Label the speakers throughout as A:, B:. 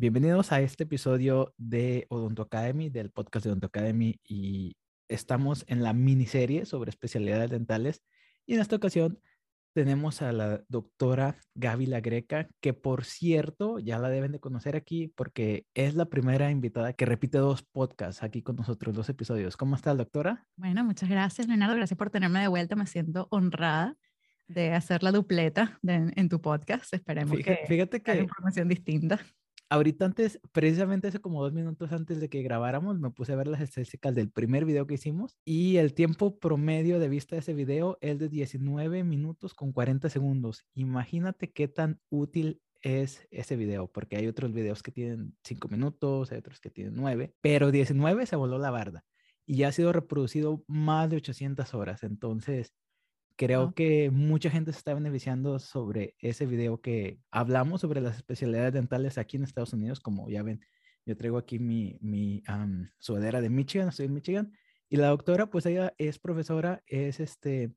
A: Bienvenidos a este episodio de Odonto Academy, del podcast de Odonto Academy, y estamos en la miniserie sobre especialidades dentales. Y en esta ocasión tenemos a la doctora Gaby La Greca, que por cierto ya la deben de conocer aquí porque es la primera invitada que repite dos podcasts aquí con nosotros, dos episodios. ¿Cómo está, doctora?
B: Bueno, muchas gracias, Leonardo. Gracias por tenerme de vuelta. Me siento honrada de hacer la dupleta en tu podcast. Esperemos
A: fíjate, que fíjate que
B: información distinta
A: ahorita antes, precisamente hace como dos minutos antes de que grabáramos, me puse a ver las estadísticas del primer video que hicimos y el tiempo promedio de vista de ese video es de 19 minutos con 40 segundos. Imagínate qué tan útil es ese video, porque hay otros videos que tienen 5 minutos, hay otros que tienen 9, pero 19 se voló la barda y ya ha sido reproducido más de 800 horas. Entonces, Creo que mucha gente se está beneficiando sobre ese video que hablamos sobre las especialidades dentales aquí en Estados Unidos. Como ya ven, yo traigo aquí mi, mi sudadera de Michigan, estoy en Michigan. Y la doctora, pues ella es profesora, es este,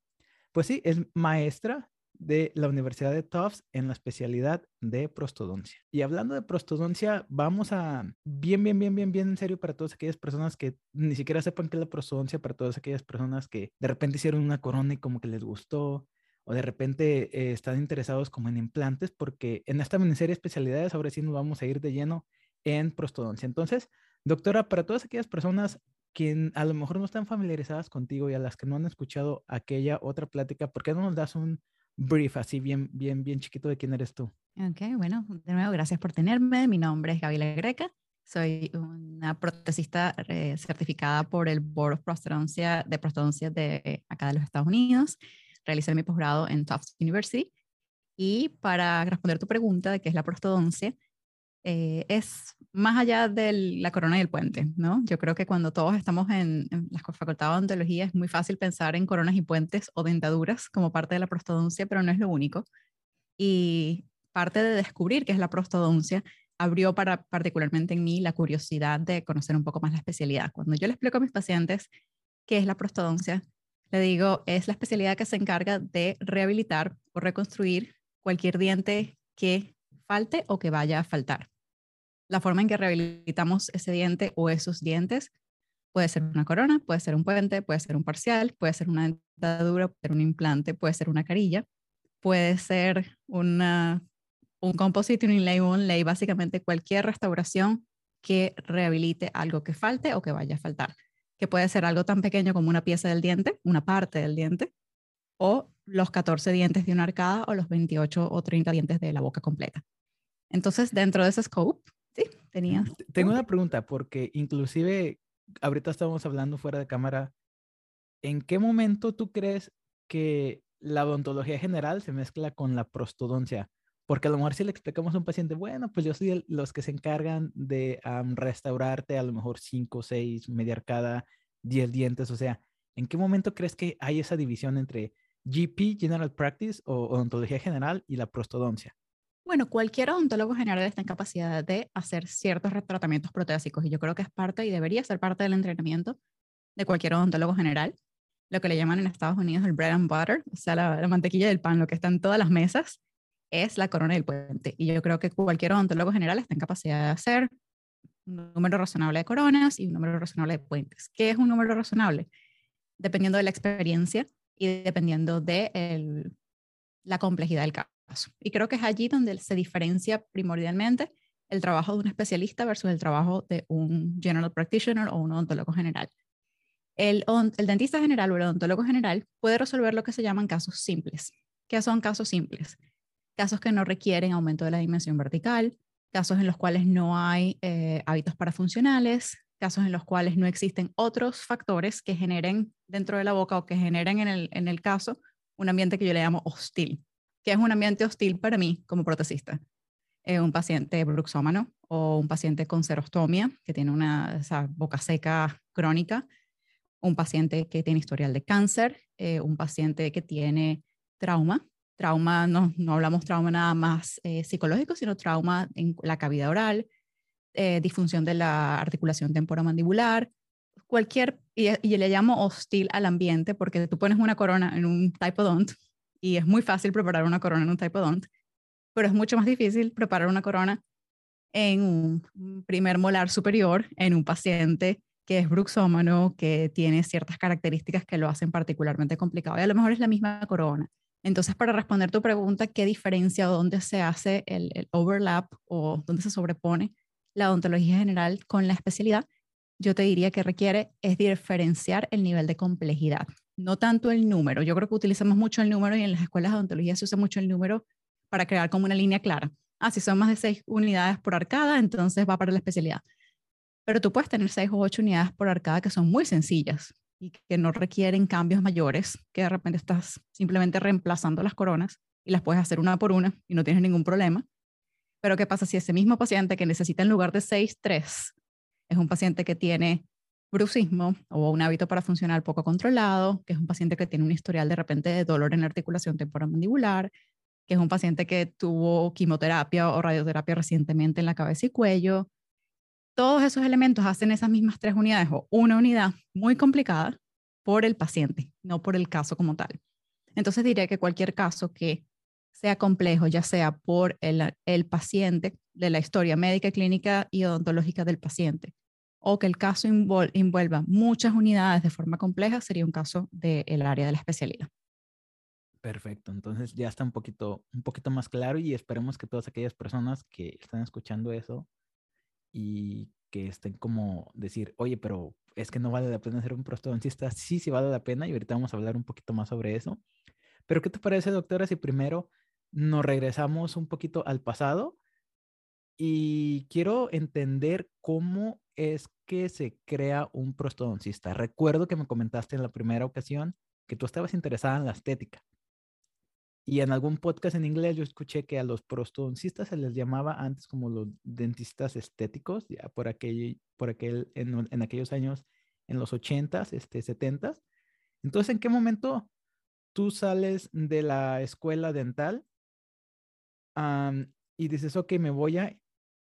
A: pues sí, es maestra de la Universidad de Tufts en la especialidad de prostodoncia. Y hablando de prostodoncia, vamos a bien, bien, bien, bien, bien en serio para todas aquellas personas que ni siquiera sepan qué es la prostodoncia, para todas aquellas personas que de repente hicieron una corona y como que les gustó, o de repente eh, están interesados como en implantes, porque en esta miniserie de especialidades ahora sí nos vamos a ir de lleno en prostodoncia. Entonces, doctora, para todas aquellas personas que a lo mejor no están familiarizadas contigo y a las que no han escuchado aquella otra plática, ¿por qué no nos das un brief así bien, bien, bien chiquito de quién eres tú.
B: Ok, bueno, de nuevo, gracias por tenerme. Mi nombre es Gabriela Greca. Soy una protesista eh, certificada por el Board of Prostodoncia de Prostodoncia de acá de los Estados Unidos. Realicé mi posgrado en Tufts University. Y para responder tu pregunta de qué es la prostodoncia, eh, es más allá de la corona y el puente, ¿no? Yo creo que cuando todos estamos en, en la facultad de odontología es muy fácil pensar en coronas y puentes o dentaduras como parte de la prostodoncia, pero no es lo único. Y parte de descubrir qué es la prostodoncia abrió para, particularmente en mí la curiosidad de conocer un poco más la especialidad. Cuando yo le explico a mis pacientes qué es la prostodoncia, le digo, es la especialidad que se encarga de rehabilitar o reconstruir cualquier diente que falte o que vaya a faltar. La forma en que rehabilitamos ese diente o esos dientes puede ser una corona, puede ser un puente, puede ser un parcial, puede ser una dentadura, puede ser un implante, puede ser una carilla, puede ser una, un composite, un inlay, un lay, básicamente cualquier restauración que rehabilite algo que falte o que vaya a faltar, que puede ser algo tan pequeño como una pieza del diente, una parte del diente, o los 14 dientes de una arcada o los 28 o 30 dientes de la boca completa. Entonces, dentro de ese scope, sí, tenía.
A: Tengo una pregunta, porque inclusive ahorita estábamos hablando fuera de cámara. ¿En qué momento tú crees que la odontología general se mezcla con la prostodoncia? Porque a lo mejor si le explicamos a un paciente, bueno, pues yo soy los que se encargan de restaurarte a lo mejor 5, 6, media arcada, 10 dientes. O sea, ¿en qué momento crees que hay esa división entre GP, General Practice o odontología general y la prostodoncia?
B: Bueno, cualquier odontólogo general está en capacidad de hacer ciertos tratamientos protésicos y yo creo que es parte y debería ser parte del entrenamiento de cualquier odontólogo general, lo que le llaman en Estados Unidos el bread and butter, o sea, la, mantequilla del pan, lo que está en todas las mesas, es la corona del puente. Y yo creo que cualquier odontólogo general está en capacidad de hacer un número razonable de coronas y un número razonable de puentes. ¿Qué es un número razonable? Dependiendo de la experiencia y dependiendo de la complejidad del caso. Y creo que es allí donde se diferencia primordialmente el trabajo de un especialista versus el trabajo de un general practitioner o un odontólogo general. El, dentista general o el odontólogo general puede resolver lo que se llaman casos simples. ¿Qué son casos simples? Casos que no requieren aumento de la dimensión vertical, casos en los cuales no hay eh, hábitos parafuncionales, casos en los cuales no existen otros factores que generen dentro de la boca o que generen en el caso un ambiente que yo le llamo hostil que es un ambiente hostil para mí como protesista. Eh, un paciente bruxómano o un paciente con serostomía, que tiene una boca seca crónica, un paciente que tiene historial de cáncer, eh, un paciente que tiene trauma. Trauma, no, no hablamos trauma nada más eh, psicológico, sino trauma en la cavidad oral, eh, disfunción de la articulación temporomandibular, cualquier, y, y, le llamo hostil al ambiente porque tú pones una corona en un typodont y es muy fácil preparar una corona en un typodont, pero es mucho más difícil preparar una corona en un primer molar superior en un paciente que es bruxómano, que tiene ciertas características que lo hacen particularmente complicado. Y a lo mejor es la misma corona. Entonces, para responder tu pregunta, ¿qué diferencia o dónde se hace el, el overlap o dónde se sobrepone la odontología general con la especialidad? Yo te diría que requiere es diferenciar el nivel de complejidad, no tanto el número. Yo creo que utilizamos mucho el número y en las escuelas de odontología se usa mucho el número para crear como una línea clara. Ah, si son más de seis unidades por arcada, entonces va para la especialidad. Pero tú puedes tener seis o ocho unidades por arcada que son muy sencillas y que no requieren cambios mayores, que de repente estás simplemente reemplazando las coronas y las puedes hacer una por una y no tienes ningún problema. Pero ¿qué pasa si ese mismo paciente que necesita en lugar de seis, tres, es un paciente que tiene bruxismo o un hábito para funcionar poco controlado, que es un paciente que tiene un historial de repente de dolor en la articulación temporomandibular, que es un paciente que tuvo quimioterapia o radioterapia recientemente en la cabeza y cuello. Todos esos elementos hacen esas mismas tres unidades o una unidad muy complicada por el paciente, no por el caso como tal. Entonces diré que cualquier caso que sea complejo, ya sea por el, el paciente, de la historia médica, clínica y odontológica del paciente, o que el caso envuelva muchas unidades de forma compleja, sería un caso del área de la especialidad.
A: Perfecto, entonces ya está un poquito, un poquito más claro y esperemos que todas aquellas personas que están escuchando eso y que estén como decir, oye, pero es que no vale la pena ser un prostodoncista. Sí, sí vale la pena y ahorita vamos a hablar un poquito más sobre eso. Pero ¿qué te parece, doctora, si primero nos regresamos un poquito al pasado y quiero entender cómo es que se crea un prostodoncista? Recuerdo que me comentaste en la primera ocasión que tú estabas interesada en la estética. Y en algún podcast en inglés yo escuché que a los prostodoncistas se les llamaba antes como los dentistas estéticos, ya por aquel, por aquel en, aquellos años, en los 80s, este, 70s. Entonces, ¿en qué momento tú sales de la escuela dental y dices, ok, me voy a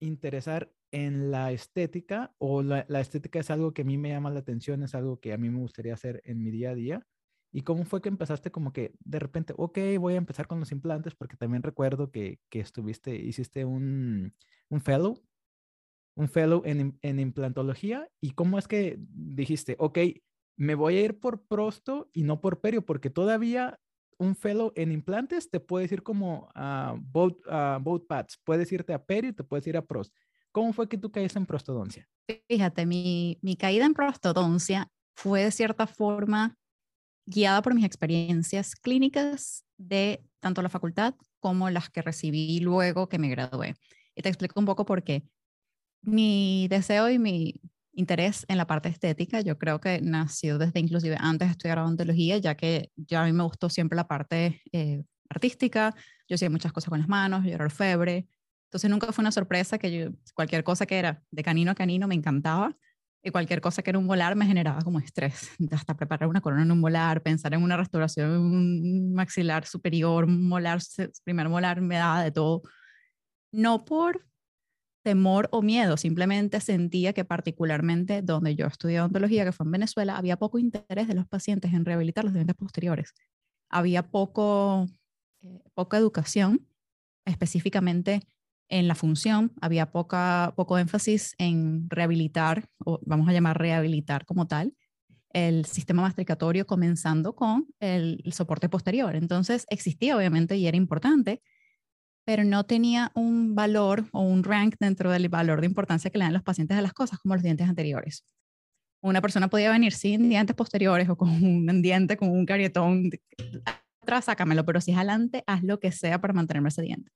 A: interesar en la estética o la, la, estética es algo que a mí me llama la atención, es algo que a mí me gustaría hacer en mi día a día. ¿Y cómo fue que empezaste como que de repente, ok, voy a empezar con los implantes? Porque también recuerdo que, que estuviste, hiciste un, un fellow, un fellow en, en, implantología. ¿Y cómo es que dijiste, ok, me voy a ir por prosto y no por perio? Porque todavía un fellow en implantes te puedes ir como a both, both paths. Puedes irte a perio te puedes ir a pros. ¿Cómo fue que tú caíste en prostodoncia?
B: Fíjate, mi, caída en prostodoncia fue de cierta forma guiada por mis experiencias clínicas de tanto la facultad como las que recibí luego que me gradué. Y te explico un poco por qué. Mi deseo y mi interés en la parte estética, yo creo que nació desde inclusive antes de estudiar odontología, ya que ya a mí me gustó siempre la parte eh, artística, yo hacía muchas cosas con las manos, yo era orfebre, entonces nunca fue una sorpresa que yo, cualquier cosa que era de canino a canino me encantaba y cualquier cosa que era un molar me generaba como estrés. Hasta preparar una corona en un molar, pensar en una restauración un maxilar superior, molar, primer molar, me daba de todo. No por temor o miedo, simplemente sentía que particularmente donde yo estudié odontología, que fue en Venezuela, había poco interés de los pacientes en rehabilitar los dientes posteriores. Había poco, eh, poca educación específicamente en la función, había poca, poco énfasis en rehabilitar, o vamos a llamar rehabilitar como tal, el sistema masticatorio comenzando con el, soporte posterior. Entonces existía obviamente y era importante, pero no tenía un valor o un rank dentro del valor de importancia que le dan los pacientes a las cosas como los dientes anteriores. Una persona podía venir sin dientes posteriores o con un diente, con un carietón, atrás sácamelo, pero si es adelante, haz lo que sea para mantenerme ese diente.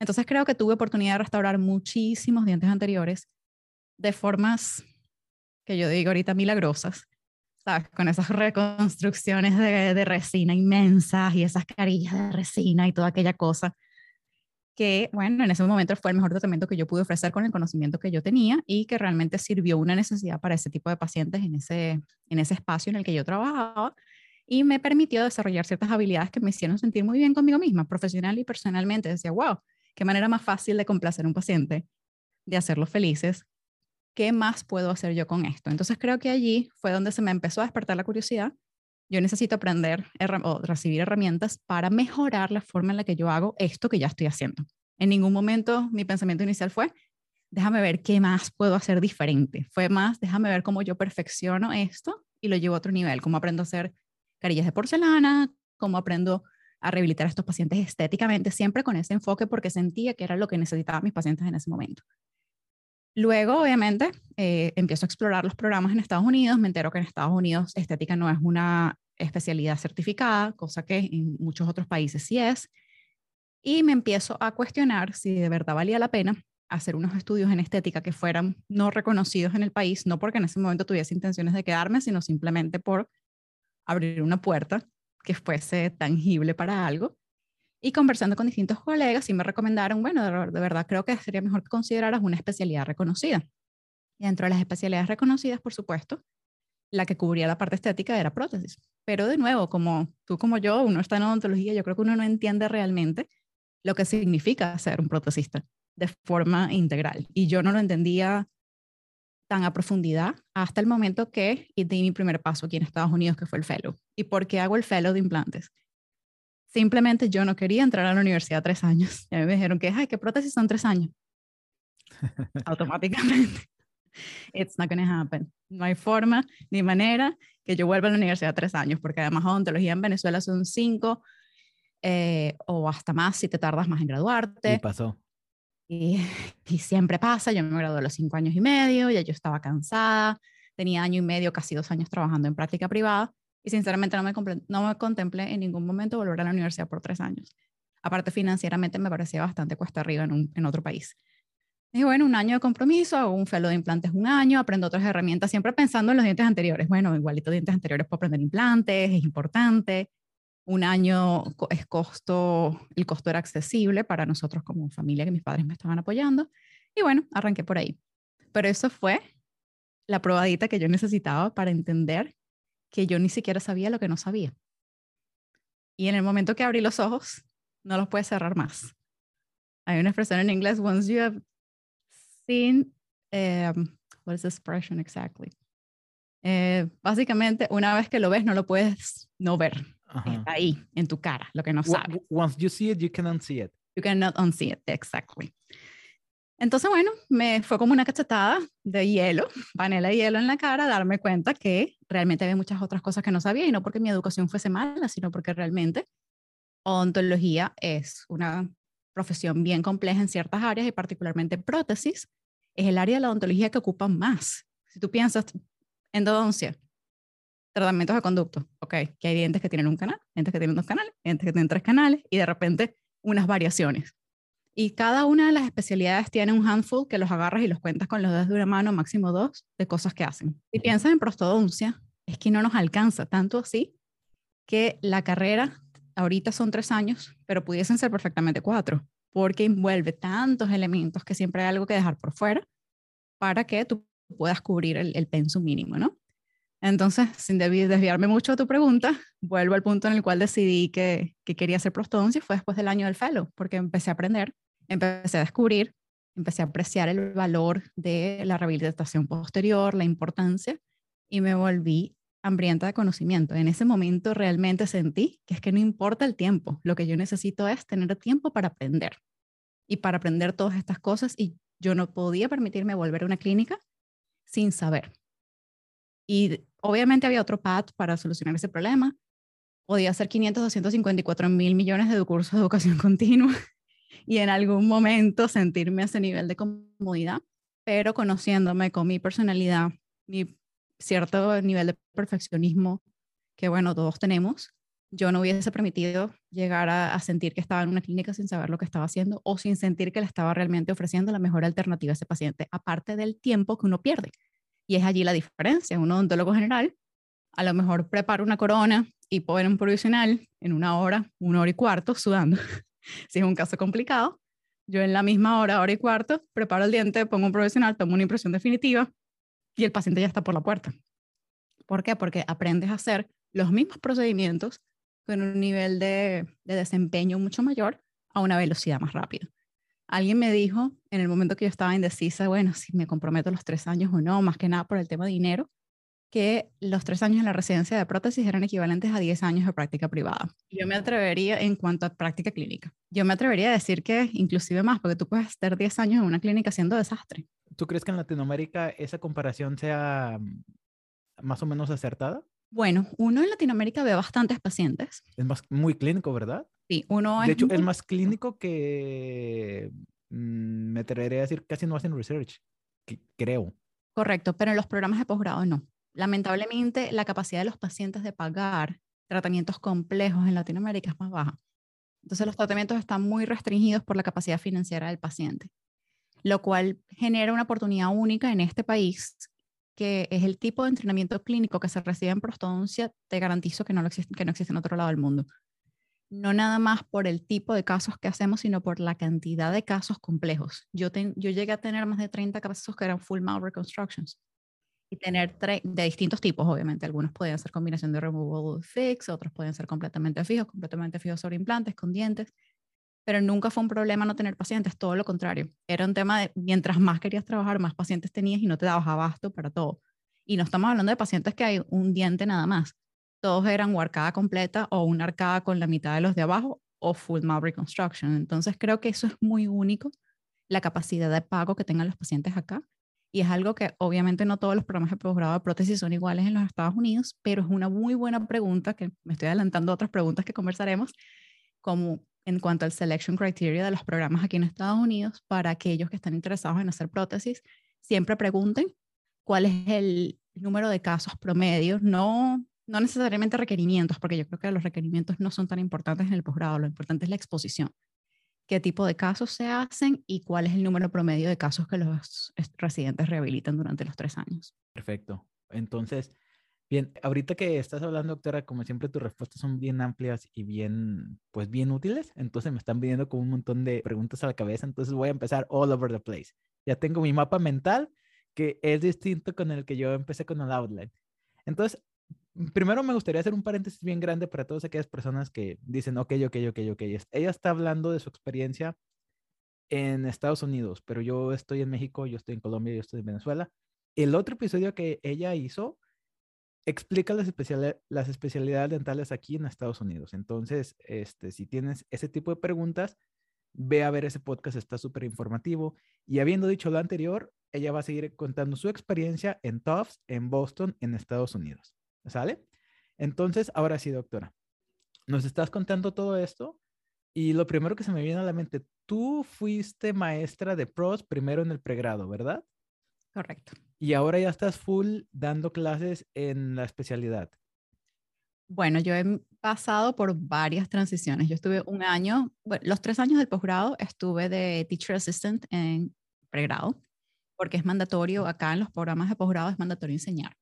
B: Entonces creo que tuve oportunidad de restaurar muchísimos dientes anteriores de formas que yo digo ahorita milagrosas, ¿sabes? Con esas reconstrucciones de, de resina inmensas y esas carillas de resina y toda aquella cosa que, bueno, en ese momento fue el mejor tratamiento que yo pude ofrecer con el conocimiento que yo tenía y que realmente sirvió una necesidad para ese tipo de pacientes en ese, en ese espacio en el que yo trabajaba y me permitió desarrollar ciertas habilidades que me hicieron sentir muy bien conmigo misma, profesional y personalmente. Decía, wow, qué manera más fácil de complacer a un paciente, de hacerlos felices. ¿Qué más puedo hacer yo con esto? Entonces creo que allí fue donde se me empezó a despertar la curiosidad. Yo necesito aprender o recibir herramientas para mejorar la forma en la que yo hago esto que ya estoy haciendo. En ningún momento mi pensamiento inicial fue, déjame ver qué más puedo hacer diferente. Fue más, déjame ver cómo yo perfecciono esto y lo llevo a otro nivel, cómo aprendo a hacer carillas de porcelana, cómo aprendo a rehabilitar a estos pacientes estéticamente, siempre con ese enfoque porque sentía que era lo que necesitaban mis pacientes en ese momento. Luego, obviamente, eh, empiezo a explorar los programas en Estados Unidos, me entero que en Estados Unidos estética no es una especialidad certificada, cosa que en muchos otros países sí es, y me empiezo a cuestionar si de verdad valía la pena hacer unos estudios en estética que fueran no reconocidos en el país, no porque en ese momento tuviese intenciones de quedarme, sino simplemente por abrir una puerta que fuese tangible para algo. Y conversando con distintos colegas, y me recomendaron, bueno, de, verdad creo que sería mejor que consideraras una especialidad reconocida. Y dentro de las especialidades reconocidas, por supuesto, la que cubría la parte estética era prótesis. Pero de nuevo, como tú como yo, uno está en odontología, yo creo que uno no entiende realmente lo que significa ser un protesista de forma integral. Y yo no lo entendía tan a profundidad hasta el momento que di mi primer paso aquí en Estados Unidos, que fue el fellow. ¿Y por qué hago el fellow de implantes? Simplemente yo no quería entrar a la universidad tres años. Y a mí me dijeron que, ay, ¿qué prótesis son tres años? Automáticamente. It's not going to happen. No hay forma ni manera que yo vuelva a la universidad tres años, porque además odontología en Venezuela son cinco eh, o hasta más si te tardas más en graduarte.
A: Y pasó.
B: Y, y, siempre pasa, yo me gradué a los cinco años y medio, ya yo estaba cansada, tenía año y medio, casi dos años trabajando en práctica privada y sinceramente no me, no me contemplé en ningún momento volver a la universidad por tres años. Aparte financieramente me parecía bastante cuesta arriba en, un, en otro país. Dije, bueno, un año de compromiso, hago un fellow de implantes un año, aprendo otras herramientas, siempre pensando en los dientes anteriores. Bueno, igualito dientes anteriores para aprender implantes, es importante. Un año es costo, el costo era accesible para nosotros como familia, que mis padres me estaban apoyando. Y bueno, arranqué por ahí. Pero eso fue la probadita que yo necesitaba para entender que yo ni siquiera sabía lo que no sabía. Y en el momento que abrí los ojos, no los puedes cerrar más. Hay una expresión en inglés, once you have seen, um, what is the expression exactly? Eh, básicamente, una vez que lo ves, no lo puedes no ver. Está ahí, en tu cara, lo que no sabes.
A: Once you see it, you can unsee it.
B: You cannot unsee it, exactly. Entonces, bueno, me fue como una cachetada de hielo, panela de hielo en la cara, darme cuenta que realmente había muchas otras cosas que no sabía y no porque mi educación fuese mala, sino porque realmente odontología es una profesión bien compleja en ciertas áreas y particularmente prótesis es el área de la odontología que ocupa más. Si tú piensas endodoncia, tratamientos de conducto, ok, que hay dientes que tienen un canal, dientes que tienen dos canales, dientes que tienen tres canales y de repente unas variaciones. Y cada una de las especialidades tiene un handful que los agarras y los cuentas con los dedos de una mano, máximo dos, de cosas que hacen. Si piensas en prostodoncia, es que no nos alcanza tanto así que la carrera ahorita son tres años, pero pudiesen ser perfectamente cuatro, porque envuelve tantos elementos que siempre hay algo que dejar por fuera para que tú puedas cubrir el, el pensum mínimo, ¿no? Entonces, sin desviarme mucho de tu pregunta, vuelvo al punto en el cual decidí que, que quería hacer prostodoncia, fue después del año del fellow, porque empecé a aprender, empecé a descubrir, empecé a apreciar el valor de la rehabilitación posterior, la importancia, y me volví hambrienta de conocimiento. En ese momento realmente sentí que es que no importa el tiempo, lo que yo necesito es tener tiempo para aprender y para aprender todas estas cosas y yo no podía permitirme volver a una clínica sin saber. Y obviamente había otro path para solucionar ese problema. Podía hacer 500, 254 mil millones de cursos de educación continua y en algún momento sentirme a ese nivel de comodidad, pero conociéndome con mi personalidad, mi cierto nivel de perfeccionismo que, bueno, todos tenemos, yo no hubiese permitido llegar a, a, sentir que estaba en una clínica sin saber lo que estaba haciendo o sin sentir que le estaba realmente ofreciendo la mejor alternativa a ese paciente, aparte del tiempo que uno pierde. Y es allí la diferencia. Un odontólogo general a lo mejor prepara una corona y pone un provisional en una hora, una hora y cuarto, sudando. si es un caso complicado, yo en la misma hora, hora y cuarto, preparo el diente, pongo un provisional, tomo una impresión definitiva y el paciente ya está por la puerta. ¿Por qué? Porque aprendes a hacer los mismos procedimientos con un nivel de, de desempeño mucho mayor a una velocidad más rápida. Alguien me dijo en el momento que yo estaba indecisa, bueno, si me comprometo los tres años o no, más que nada por el tema de dinero, que los tres años en la residencia de prótesis eran equivalentes a 10 años de práctica privada. Yo me atrevería, en cuanto a práctica clínica, yo me atrevería a decir que inclusive más, porque tú puedes estar 10 años en una clínica haciendo desastre.
A: ¿Tú crees que en Latinoamérica esa comparación sea mm, más o menos acertada?
B: Bueno, uno en Latinoamérica ve bastantes pacientes.
A: Es más, muy clínico, ¿verdad?
B: Sí, uno
A: De hecho, es más clínico que, mm, me atrevería a decir, casi no hacen research, creo.
B: Correcto, pero en los programas de posgrado no. Lamentablemente, la capacidad de los pacientes de pagar tratamientos complejos en Latinoamérica es más baja. Entonces, los tratamientos están muy restringidos por la capacidad financiera del paciente, lo cual genera una oportunidad única en este país, que es el tipo de entrenamiento clínico que se recibe en prostodoncia, te garantizo que no, existe, que no existe en otro lado del mundo. No nada más por el tipo de casos que hacemos, sino por la cantidad de casos complejos. Yo, yo llegué a tener más de 30 casos que eran full mouth reconstructions y tener de distintos tipos, obviamente. Algunos podían ser combinación de removable fix, otros pueden ser completamente fijos, completamente fijos sobre implantes, con dientes. Pero nunca fue un problema no tener pacientes, todo lo contrario. Era un tema de mientras más querías trabajar, más pacientes tenías y no te dabas abasto para todo. Y no estamos hablando de pacientes que hay un diente nada más. Todos eran o arcada completa o una arcada con la mitad de los de abajo o full mouth reconstruction. Entonces creo que eso es muy único, la capacidad de pago que tengan los pacientes acá y es algo que obviamente no todos los programas de posgrado de prótesis son iguales en los Estados Unidos, pero es una muy buena pregunta que me estoy adelantando a otras preguntas que conversaremos, como en cuanto al selection criteria de los programas aquí en Estados Unidos, para aquellos que están interesados en hacer prótesis, siempre pregunten cuál es el número de casos promedios, no, no necesariamente requerimientos, porque yo creo que los requerimientos no son tan importantes en el posgrado, lo importante es la exposición qué tipo de casos se hacen y cuál es el número promedio de casos que los residentes rehabilitan durante los tres años.
A: Perfecto. Entonces, bien, ahorita que estás hablando, doctora, como siempre tus respuestas son bien amplias y bien, pues bien útiles. Entonces me están viniendo como un montón de preguntas a la cabeza. Entonces voy a empezar all over the place. Ya tengo mi mapa mental que es distinto con el que yo empecé con el outline. Entonces, primero me gustaría hacer un paréntesis bien grande para todas aquellas personas que dicen, ok, ok, ok, ok. Ella está hablando de su experiencia en Estados Unidos, pero yo estoy en México, yo estoy en Colombia, yo estoy en Venezuela. El otro episodio que ella hizo explica las, especialidades dentales aquí en Estados Unidos. Entonces, este, si tienes ese tipo de preguntas, ve a ver ese podcast, está súper informativo. Y habiendo dicho lo anterior, ella va a seguir contando su experiencia en Tufts, en Boston, en Estados Unidos. ¿Sale? Entonces, ahora sí, doctora, nos estás contando todo esto y lo primero que se me viene a la mente, tú fuiste maestra de pros primero en el pregrado, ¿verdad?
B: Correcto.
A: Y ahora ya estás full dando clases en la especialidad.
B: Bueno, yo he pasado por varias transiciones. Yo estuve un año, los tres años del posgrado estuve de teacher assistant en pregrado, porque es mandatorio, acá en los programas de posgrado es mandatorio enseñar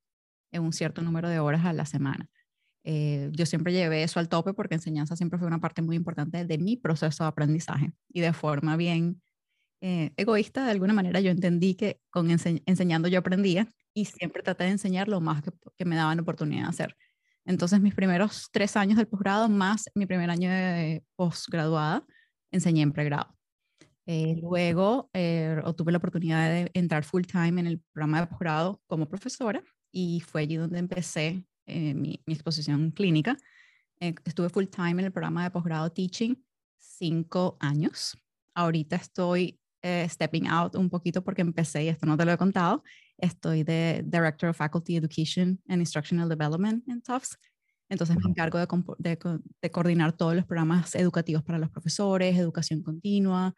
B: en un cierto número de horas a la semana. Eh, yo siempre llevé eso al tope porque enseñanza siempre fue una parte muy importante de mi proceso de aprendizaje y de forma bien eh, egoísta, de alguna manera yo entendí que con enseñando yo aprendía y siempre traté de enseñar lo más que, que, me daban oportunidad de hacer. Entonces mis primeros tres años del posgrado más mi primer año de posgraduada enseñé en pregrado. Eh, luego obtuve la oportunidad de entrar full time en el programa de posgrado como profesora y fue allí donde empecé eh, mi, exposición clínica. Eh, estuve full time en el programa de posgrado Teaching cinco años. Ahorita estoy eh, stepping out un poquito porque empecé, y esto no te lo he contado, estoy de Director of Faculty Education and Instructional Development en Tufts. Entonces me encargo de, de, de, coordinar todos los programas educativos para los profesores, educación continua,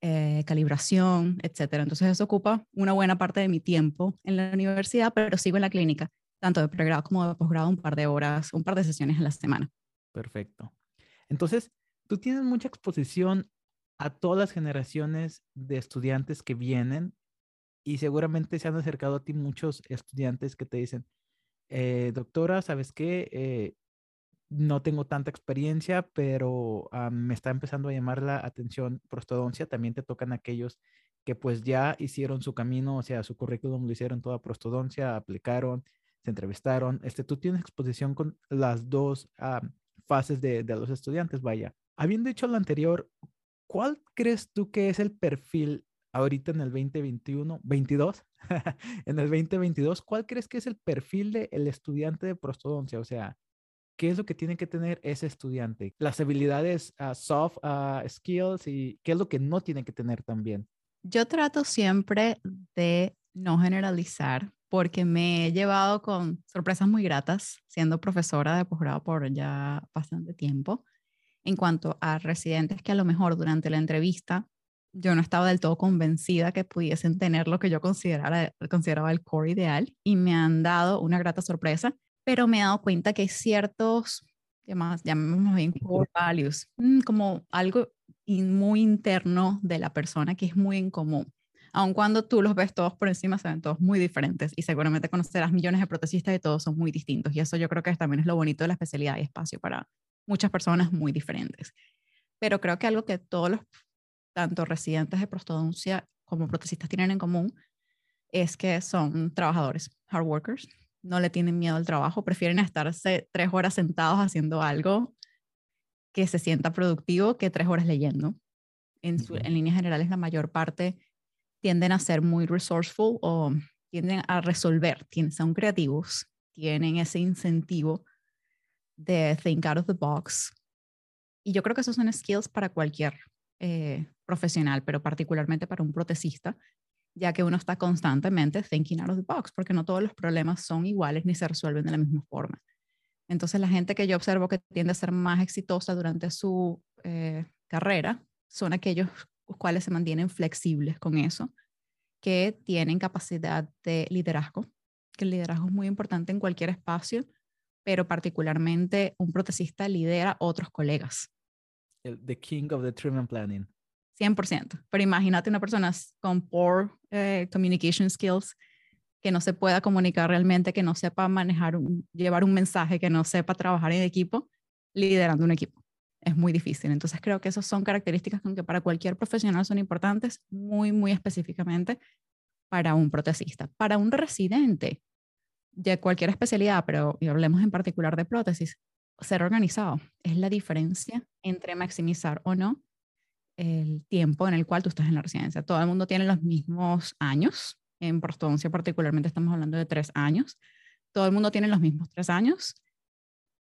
B: eh, calibración, etcétera. Entonces eso ocupa una buena parte de mi tiempo en la universidad, pero sigo en la clínica, tanto de pregrado como de posgrado, un par de horas, un par de sesiones a la semana.
A: Perfecto. Entonces, tú tienes mucha exposición a todas las generaciones de estudiantes que vienen y seguramente se han acercado a ti muchos estudiantes que te dicen, eh, doctora, ¿sabes qué? Eh, no tengo tanta experiencia, pero me está empezando a llamar la atención prostodoncia. También te tocan aquellos que pues ya hicieron su camino, o sea, su currículum lo hicieron toda prostodoncia, aplicaron, se entrevistaron. Este, tú tienes exposición con las dos fases de, de los estudiantes, vaya. Habiendo dicho lo anterior, ¿cuál crees tú que es el perfil ahorita en el 2021, 22, en el 2022, ¿cuál crees que es el perfil del estudiante de prostodoncia? O sea, ¿qué es lo que tiene que tener ese estudiante? Las habilidades ah, soft ah, skills y qué es lo que no tiene que tener también.
B: Yo trato siempre de no generalizar porque me he llevado con sorpresas muy gratas siendo profesora de posgrado por ya bastante tiempo en cuanto a residentes que a lo mejor durante la entrevista yo no estaba del todo convencida que pudiesen tener lo que yo consideraba el core ideal y me han dado una grata sorpresa, pero me he dado cuenta que ciertos, llamémoslo bien, core values, mm, como algo muy interno de la persona que es muy en común. Aun cuando tú los ves todos por encima, se ven todos muy diferentes y seguramente conocerás millones de protesistas y todos son muy distintos. Y eso yo creo que también es lo bonito de la especialidad y espacio para muchas personas muy diferentes. Pero creo que algo que todos los, tanto residentes de prostodoncia como protesistas tienen en común es que son trabajadores, hard workers, no le tienen miedo al trabajo, prefieren estarse tres horas sentados haciendo algo que se sienta productivo que tres horas leyendo. En, en líneas generales, la mayor parte tienden a ser muy resourceful o tienden a resolver, tienen, son creativos, tienen ese incentivo de think out of the box. Y yo creo que esos son skills para cualquier eh, profesional, pero particularmente para un protecista, ya que uno está constantemente thinking out of the box, porque no todos los problemas son iguales ni se resuelven de la misma forma. Entonces, la gente que yo observo que tiende a ser más exitosa durante su eh, carrera son aquellos cuales se mantienen flexibles con eso, que tienen capacidad de liderazgo, que el liderazgo es muy importante en cualquier espacio pero particularmente un protecista lidera otros colegas.
A: El, the king of the treatment planning.
B: 100%. Pero imagínate una persona con poor eh, communication skills, que no se pueda comunicar realmente, que no sepa manejar, llevar un mensaje, que no sepa trabajar en equipo, liderando un equipo. Es muy difícil. Entonces creo que esas son características que para cualquier profesional son importantes, muy, muy específicamente para un protecista. Para un residente, de cualquier especialidad, pero y hablemos en particular de prótesis, ser organizado es la diferencia entre maximizar o no el tiempo en el cual tú estás en la residencia. Todo el mundo tiene los mismos años, en prostodoncia particularmente estamos hablando de tres años, todo el mundo tiene los mismos tres años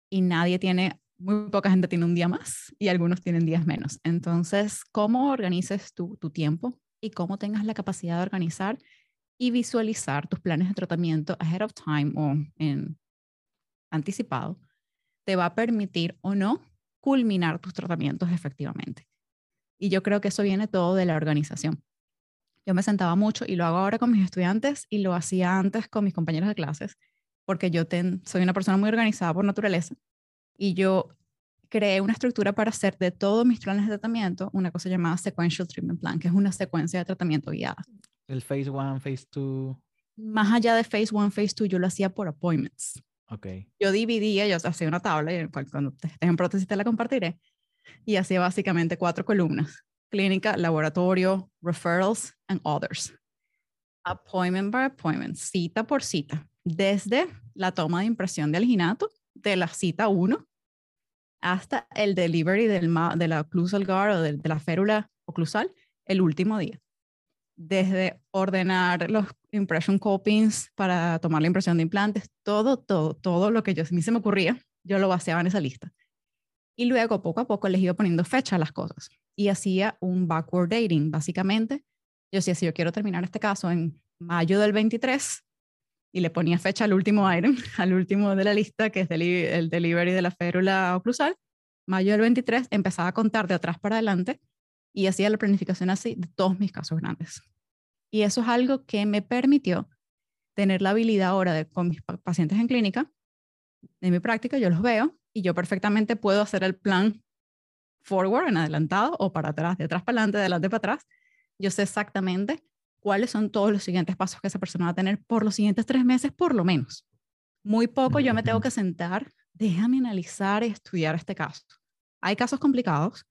B: y nadie tiene, muy poca gente tiene un día más y algunos tienen días menos. Entonces, ¿cómo organices tu, tu tiempo y cómo tengas la capacidad de organizar y visualizar tus planes de tratamiento ahead of time o en anticipado te va a permitir o no culminar tus tratamientos efectivamente. Y yo creo que eso viene todo de la organización. Yo me sentaba mucho y lo hago ahora con mis estudiantes y lo hacía antes con mis compañeros de clases, porque yo soy una persona muy organizada por naturaleza y yo creé una estructura para hacer de todos mis planes de tratamiento una cosa llamada sequential treatment plan, que es una secuencia de tratamiento guiada.
A: El phase one, phase two.
B: Más allá de phase one, phase two, yo lo hacía por appointments.
A: Ok.
B: Yo dividía, yo hacía una tabla, y cuando estés en prótesis te la compartiré, y hacía básicamente cuatro columnas. Clínica, laboratorio, referrals, and others. Appointment by appointment, cita por cita. Desde la toma de impresión de alginato, de la cita 1, hasta el delivery del, de la occlusal guard o de, de la férula oclusal el último día desde ordenar los impression copings para tomar la impresión de implantes, todo, todo, todo lo que yo, a mí se me ocurría, yo lo vaciaba en esa lista. Y luego, poco a poco, les iba poniendo fecha a las cosas. Y hacía un backward dating, básicamente. Yo decía, si yo quiero terminar este caso en mayo del 23, y le ponía fecha al último item, al último de la lista, que es el delivery de la férula oclusal, mayo del 23, empezaba a contar de atrás para adelante y hacía la planificación así de todos mis casos grandes. Y eso es algo que me permitió tener la habilidad ahora de con mis pacientes en clínica, en mi práctica yo los veo y yo perfectamente puedo hacer el plan forward, en adelantado o para atrás, de atrás para adelante, de adelante para atrás. Yo sé exactamente cuáles son todos los siguientes pasos que esa persona va a tener por los siguientes tres meses, por lo menos. Muy poco yo me tengo que sentar, déjame analizar y estudiar este caso. Hay casos complicados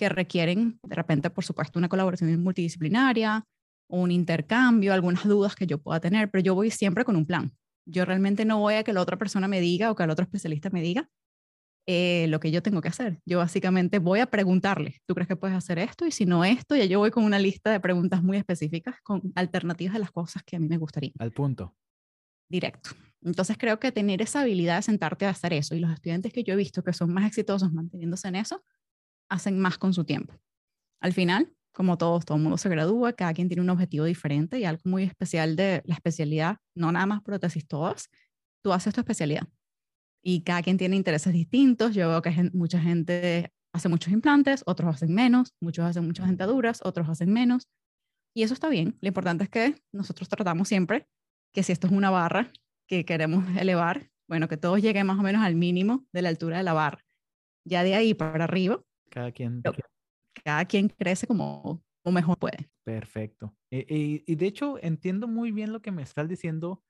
B: que requieren, de repente, por supuesto, una colaboración multidisciplinaria, un intercambio, algunas dudas que yo pueda tener, pero yo voy siempre con un plan. Yo realmente no voy a que la otra persona me diga o que el otro especialista me diga, eh, lo que yo tengo que hacer. Yo básicamente voy a preguntarle, ¿tú crees que puedes hacer esto? Y si no esto, ya yo voy con una lista de preguntas muy específicas con alternativas a las cosas que a mí me gustaría.
A: Al punto.
B: Directo. Entonces creo que tener esa habilidad de sentarte a hacer eso y los estudiantes que yo he visto que son más exitosos manteniéndose en eso, hacen más con su tiempo. Al final, como todos, todo mundo se gradúa, cada quien tiene un objetivo diferente y algo muy especial de la especialidad, no nada más prótesis todas, tú haces tu especialidad. Y cada quien tiene intereses distintos. Yo veo que mucha gente hace muchos implantes, otros hacen menos, muchos hacen muchas dentaduras, otros hacen menos. Y eso está bien. Lo importante es que nosotros tratamos siempre que si esto es una barra que queremos elevar, bueno, que todos lleguen más o menos al mínimo de la altura de la barra. Ya de ahí para arriba.
A: Cada quien.
B: cada quien crece como, como mejor puede.
A: Perfecto. Y, y, de hecho entiendo muy bien lo que me estás diciendo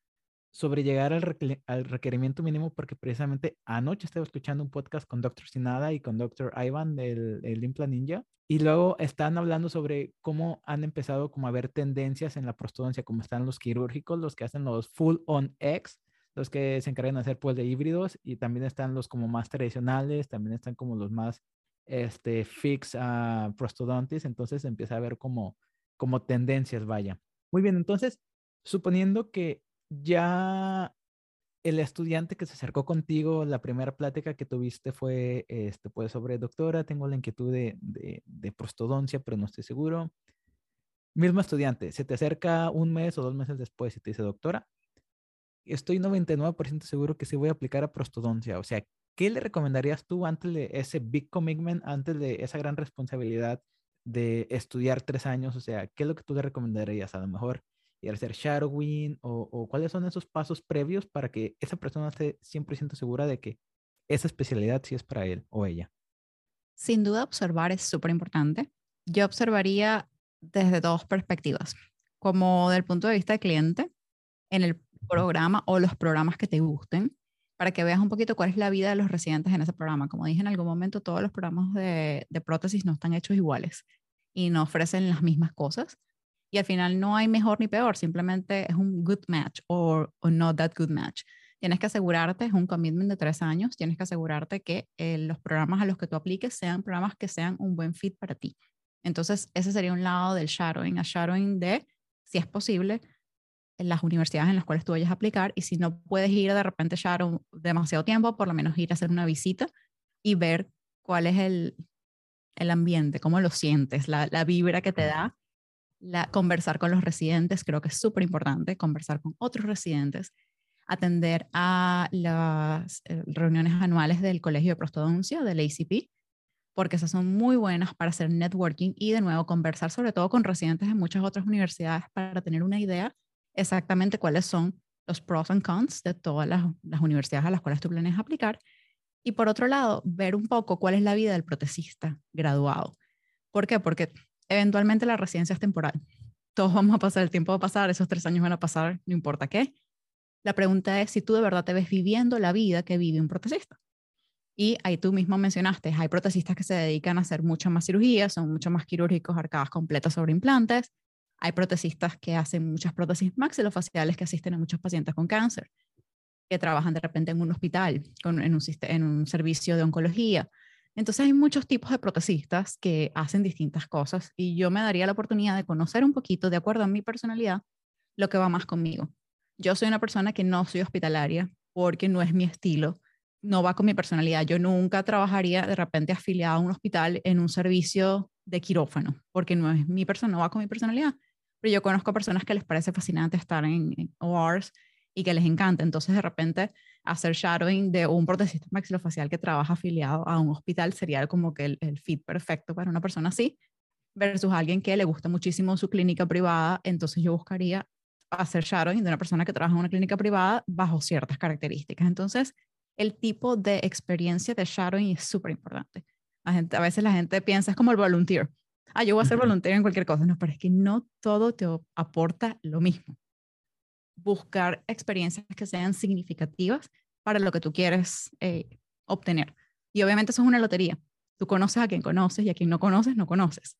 A: sobre llegar al, al, requerimiento mínimo porque precisamente anoche estaba escuchando un podcast con Dr. Sinada y con Dr. Ivan del el Implant Ninja y luego están hablando sobre cómo han empezado como a ver tendencias en la prostodoncia, como están los quirúrgicos, los que hacen los full on X, los que se encargan de hacer pues de híbridos y también están los como más tradicionales, también están como los más este fix uh, prostodontis, entonces empieza a ver como como tendencias, vaya. Muy bien, entonces suponiendo que ya el estudiante que se acercó contigo, la primera plática que tuviste fue este, pues sobre doctora, tengo la inquietud de, de, prostodoncia, pero no estoy seguro. Mismo estudiante, se te acerca un mes o dos meses después y te dice, doctora, estoy 99% seguro que sí voy a aplicar a prostodoncia. O sea, ¿qué le recomendarías tú antes de ese big commitment, antes de esa gran responsabilidad de estudiar tres años? O sea, ¿qué es lo que tú le recomendarías? A lo mejor y hacer shadowing o, o cuáles son esos pasos previos para que esa persona esté 100% segura de que esa especialidad sí es para él o ella?
B: Sin duda, observar es súper importante. Yo observaría desde dos perspectivas, como del punto de vista del cliente, en el programa o los programas que te gusten, para que veas un poquito cuál es la vida de los residentes en ese programa. Como dije en algún momento, todos los programas de, prótesis no están hechos iguales y no ofrecen las mismas cosas y al final no hay mejor ni peor, simplemente es un good match o not that good match. Tienes que asegurarte, es un commitment de tres años, tienes que asegurarte que eh, los programas a los que tú apliques sean programas que sean un buen fit para ti. Entonces, ese sería un lado del shadowing, a shadowing de, si es posible, en las universidades en las cuales tú vayas a aplicar y si no puedes ir de repente shadow demasiado tiempo, por lo menos ir a hacer una visita y ver cuál es el, el ambiente, cómo lo sientes, la, la vibra que te da conversar con los residentes, creo que es súper importante, conversar con otros residentes, atender a las eh, reuniones anuales del Colegio de Prostodoncia, del ACP, porque esas son muy buenas para hacer networking y de nuevo conversar sobre todo con residentes de muchas otras universidades para tener una idea exactamente cuáles son los pros and cons de todas las, las universidades a las cuales tú planeas aplicar. Y por otro lado, ver un poco cuál es la vida del protecista graduado. ¿Por qué? Porque eventualmente la residencia es temporal. Todos vamos a pasar, el tiempo va a pasar, esos tres años van a pasar, no importa qué. La pregunta es si tú de verdad te ves viviendo la vida que vive un protecista. Y ahí tú mismo mencionaste, hay protecistas que se dedican a hacer muchas más cirugías, son mucho más quirúrgicos, arcadas completas sobre implantes. Hay protecistas que hacen muchas prótesis maxilofaciales que asisten a muchos pacientes con cáncer, que trabajan de repente en un hospital, en, un, servicio de oncología. Entonces hay muchos tipos de protecistas que hacen distintas cosas y yo me daría la oportunidad de conocer un poquito, de acuerdo a mi personalidad, lo que va más conmigo. Yo soy una persona que no soy hospitalaria porque no es mi estilo, no va con mi personalidad. Yo nunca trabajaría de repente afiliada a un hospital en un servicio de quirófano porque no es mi persona, no va con mi personalidad. Pero yo conozco personas que les parece fascinante estar en, en ORs y que les encanta. Entonces, de repente, hacer shadowing de un protecista maxilofacial que trabaja afiliado a un hospital sería como que el, fit perfecto para una persona así, versus alguien que le gusta muchísimo su clínica privada. Entonces, yo buscaría hacer shadowing de una persona que trabaja en una clínica privada bajo ciertas características. Entonces, el tipo de experiencia de shadowing es súper importante. A veces la gente piensa es como el volunteer. Ah, yo voy a ser voluntario en cualquier cosa. No, pero es que no todo te aporta lo mismo buscar experiencias que sean significativas para lo que tú quieres eh, obtener. Y obviamente eso es una lotería. Tú conoces a quien conoces y a quien no conoces, no conoces.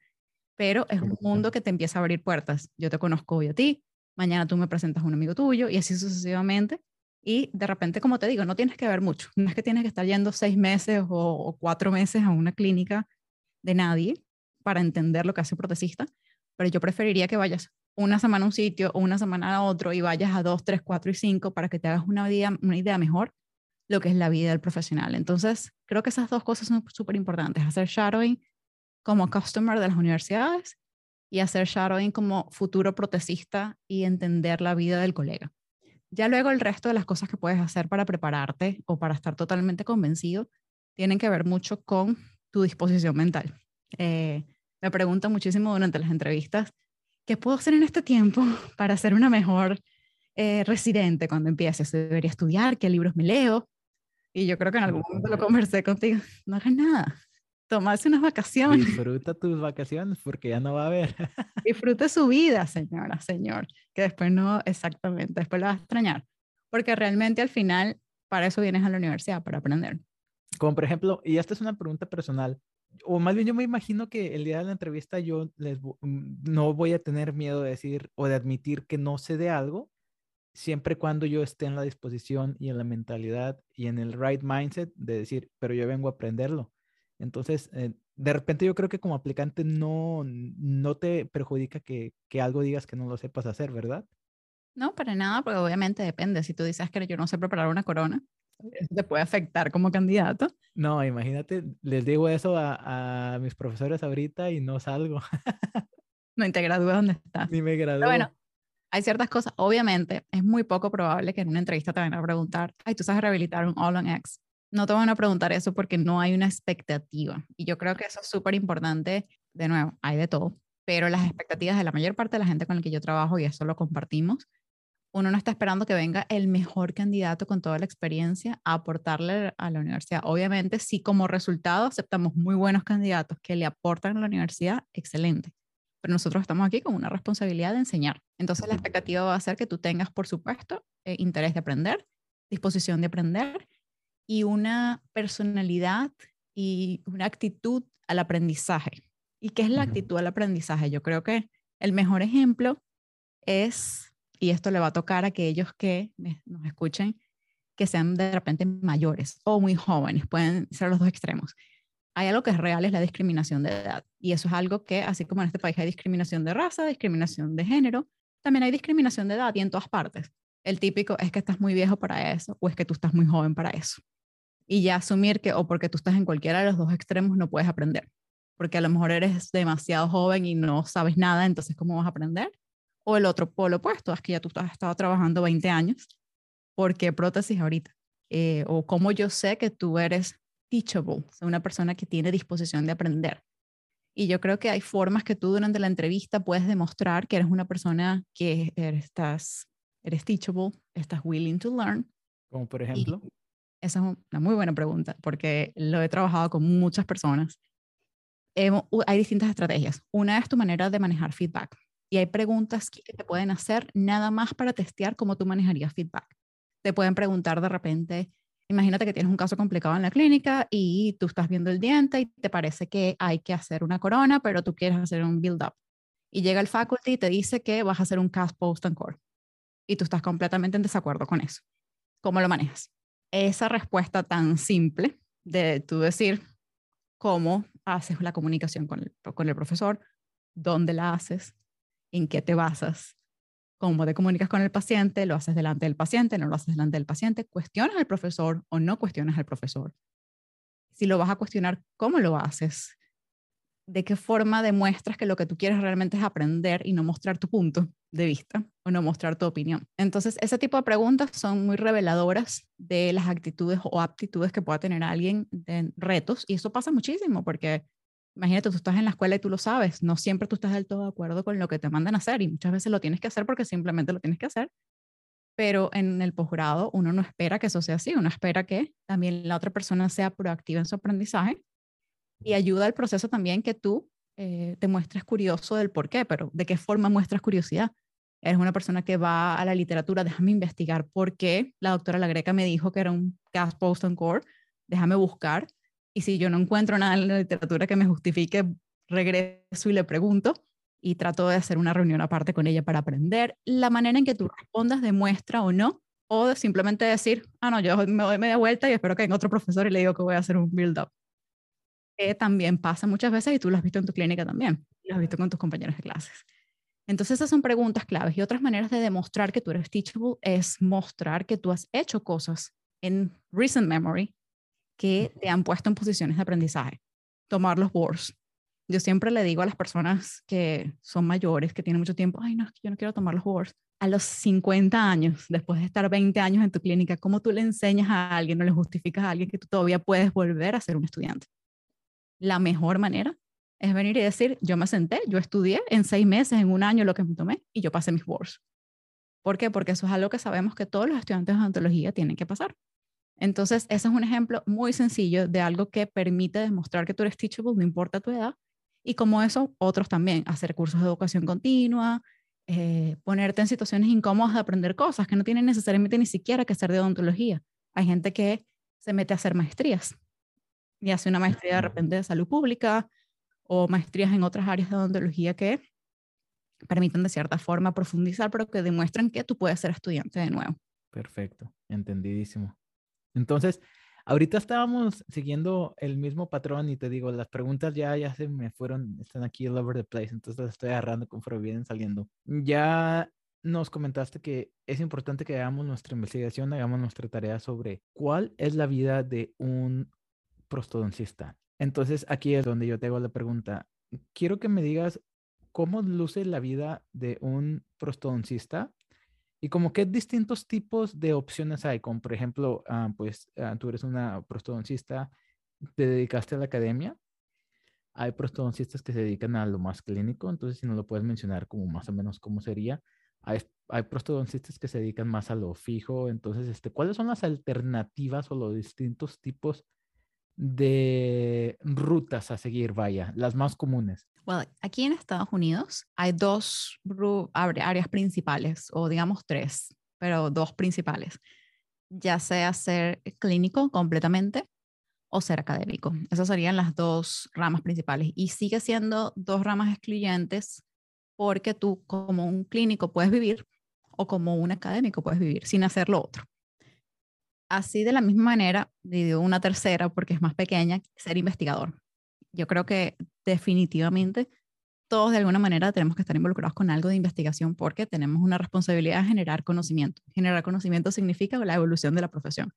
B: Pero es un mundo que te empieza a abrir puertas. Yo te conozco hoy a ti, mañana tú me presentas a un amigo tuyo y así sucesivamente. Y de repente, como te digo, no tienes que ver mucho. No es que tienes que estar yendo seis meses o, cuatro meses a una clínica de nadie para entender lo que hace un protecista, pero yo preferiría que vayas una semana a un sitio o una semana a otro y vayas a dos, tres, cuatro y cinco para que te hagas una idea, una idea mejor lo que es la vida del profesional. Entonces, creo que esas dos cosas son súper importantes, hacer shadowing como customer de las universidades y hacer shadowing como futuro protecista y entender la vida del colega. Ya luego el resto de las cosas que puedes hacer para prepararte o para estar totalmente convencido tienen que ver mucho con tu disposición mental. Eh, me preguntan muchísimo durante las entrevistas, ¿qué puedo hacer en este tiempo para ser una mejor eh, residente cuando empieces? ¿Debería estudiar? ¿Qué libros me leo? Y yo creo que en algún momento lo conversé contigo. No hagas nada. Tomarse unas vacaciones.
A: Disfruta tus vacaciones porque ya no va a haber.
B: Disfrute su vida, señora, señor. Que después no, exactamente, después lo vas a extrañar. Porque realmente al final, para eso vienes a la universidad, para aprender.
A: Como por ejemplo, y esta es una pregunta personal, o más bien yo me imagino que el día de la entrevista yo mm, no voy a tener miedo de decir o de admitir que no sé de algo, siempre cuando yo esté en la disposición y en la mentalidad y en el right mindset de decir, pero yo vengo a aprenderlo. Entonces, eh, de repente yo creo que como aplicante no, no te perjudica que, que, algo digas que no lo sepas hacer, ¿verdad?
B: No, para nada, porque obviamente depende. Si tú dices que yo no sé preparar una corona, eso te puede afectar como candidato.
A: No, imagínate, les digo eso a, a mis profesores ahorita y no salgo.
B: no te gradúas donde estás.
A: Ni me gradúo.
B: bueno, hay ciertas cosas, obviamente, es muy poco probable que en una entrevista te vayan a preguntar, ay, tú sabes rehabilitar un All on X. No te van a preguntar eso porque no hay una expectativa. Y yo creo que eso es súper importante. De nuevo, hay de todo, pero las expectativas de la mayor parte de la gente con la que yo trabajo, y eso lo compartimos, uno no está esperando que venga el mejor candidato con toda la experiencia a aportarle a la universidad. Obviamente, si como resultado aceptamos muy buenos candidatos que le aportan a la universidad, excelente pero nosotros estamos aquí con una responsabilidad de enseñar. Entonces la expectativa va a ser que tú tengas, por supuesto, eh, interés de aprender, disposición de aprender y una personalidad y una actitud al aprendizaje. ¿Y qué es la actitud al aprendizaje? Yo creo que el mejor ejemplo es, y esto le va a tocar a aquellos que nos escuchen, que sean de repente mayores o muy jóvenes, pueden ser los dos extremos hay algo que es real, es la discriminación de edad. Y eso es algo que, así como en este país hay discriminación de raza, discriminación de género, también hay discriminación de edad y en todas partes. El típico es que estás muy viejo para eso o es que tú estás muy joven para eso. Y ya asumir que o porque tú estás en cualquiera de los dos extremos no puedes aprender. Porque a lo mejor eres demasiado joven y no sabes nada, entonces ¿cómo vas a aprender? O el otro polo opuesto, es que ya tú has estado trabajando 20 años. ¿Por qué prótesis ahorita? Eh, o cómo yo sé que tú eres teachable, una persona que tiene disposición de aprender. Y yo creo que hay formas que tú durante la entrevista puedes demostrar que eres una persona que eres, estás, eres teachable, estás willing to learn.
A: Como por ejemplo.
B: esa es una muy buena pregunta porque lo he trabajado con muchas personas. hay distintas estrategias. Una es tu manera de manejar feedback. Y hay preguntas que te pueden hacer nada más para testear cómo tú manejarías feedback. Te pueden preguntar de repente, Imagínate que tienes un caso complicado en la clínica y tú estás viendo el diente y te parece que hay que hacer una corona, pero tú quieres hacer un build-up. Y llega el faculty y te dice que vas a hacer un cast post and core. Y tú estás completamente en desacuerdo con eso. ¿Cómo lo manejas? Esa respuesta tan simple de tú decir cómo haces la comunicación con el, con el profesor, dónde la haces, en qué te basas, cómo te comunicas con el paciente, lo haces delante del paciente, no lo haces delante del paciente, cuestionas al profesor o no cuestionas al profesor. Si lo vas a cuestionar, ¿cómo lo haces? ¿De qué forma demuestras que lo que tú quieres realmente es aprender y no mostrar tu punto de vista o no mostrar tu opinión? Entonces, ese tipo de preguntas son muy reveladoras de las actitudes o aptitudes que pueda tener alguien en retos y eso pasa muchísimo porque Imagínate, tú estás en la escuela y tú lo sabes, no siempre tú estás del todo de acuerdo con lo que te mandan a hacer y muchas veces lo tienes que hacer porque simplemente lo tienes que hacer, pero en el posgrado uno no espera que eso sea así, uno espera que también la otra persona sea proactiva en su aprendizaje y ayuda al proceso también que tú eh, te muestres curioso del por qué, pero ¿de qué forma muestras curiosidad? Eres una persona que va a la literatura, déjame investigar por qué. La doctora La Greca me dijo que era un gas post and core, déjame buscar y si yo no encuentro nada en la literatura que me justifique, regreso y le pregunto y trato de hacer una reunión aparte con ella para aprender. La manera en que tú respondas demuestra o no o simplemente decir, ah, no, yo me doy media vuelta y espero que venga otro profesor y le digo que voy a hacer un build-up. También pasa muchas veces y tú lo has visto en tu clínica también, lo has visto con tus compañeros de clases. Entonces esas son preguntas claves y otras maneras de demostrar que tú eres teachable es mostrar que tú has hecho cosas en recent memory que te han puesto en posiciones de aprendizaje. Tomar los boards. Yo siempre le digo a las personas que son mayores, que tienen mucho tiempo, ay, no, yo no quiero tomar los boards. A los 50 años, después de estar 20 años en tu clínica, ¿cómo tú le enseñas a alguien o le justificas a alguien que tú todavía puedes volver a ser un estudiante? La mejor manera es venir y decir, yo me senté, yo estudié en seis meses, en un año lo que me tomé y yo pasé mis boards. ¿Por qué? Porque eso es algo que sabemos que todos los estudiantes de odontología tienen que pasar. Entonces, ese es un ejemplo muy sencillo de algo que permite demostrar que tú eres teachable, no importa tu edad. Y como eso, otros también, hacer cursos de educación continua, eh, ponerte en situaciones incómodas de aprender cosas que no tienen necesariamente ni siquiera que ser de odontología. Hay gente que se mete a hacer maestrías y hace una maestría de repente de salud pública o maestrías en otras áreas de odontología que permiten de cierta forma profundizar, pero que demuestran que tú puedes ser estudiante de nuevo.
A: Perfecto, entendidísimo. Entonces, ahorita estábamos siguiendo el mismo patrón y te digo, las preguntas ya, ya se me fueron, están aquí all over the place, entonces las estoy agarrando conforme vienen saliendo. Ya nos comentaste que es importante que hagamos nuestra investigación, hagamos nuestra tarea sobre cuál es la vida de un prostodoncista. Entonces, aquí es donde yo te hago la pregunta. Quiero que me digas cómo luce la vida de un prostodoncista y como qué distintos tipos de opciones hay, como por ejemplo, ah, pues ah, tú eres una prostodoncista, te dedicaste a la academia, hay prostodoncistas que se dedican a lo más clínico, entonces si no lo puedes mencionar como más o menos cómo sería. Hay, hay prostodoncistas que se dedican más a lo fijo, entonces, este, ¿cuáles son las alternativas o los distintos tipos de rutas a seguir, vaya, las más comunes?
B: Well, aquí en Estados Unidos hay dos áreas principales, o digamos tres, pero dos principales, ya sea ser clínico completamente o ser académico. Esas serían las dos ramas principales. Y sigue siendo dos ramas excluyentes porque tú como un clínico puedes vivir o como un académico puedes vivir sin hacer lo otro. Así de la misma manera, digo una tercera porque es más pequeña, ser investigador. Yo creo que definitivamente todos de alguna manera tenemos que estar involucrados con algo de investigación porque tenemos una responsabilidad de generar conocimiento. Generar conocimiento significa la evolución de la profesión,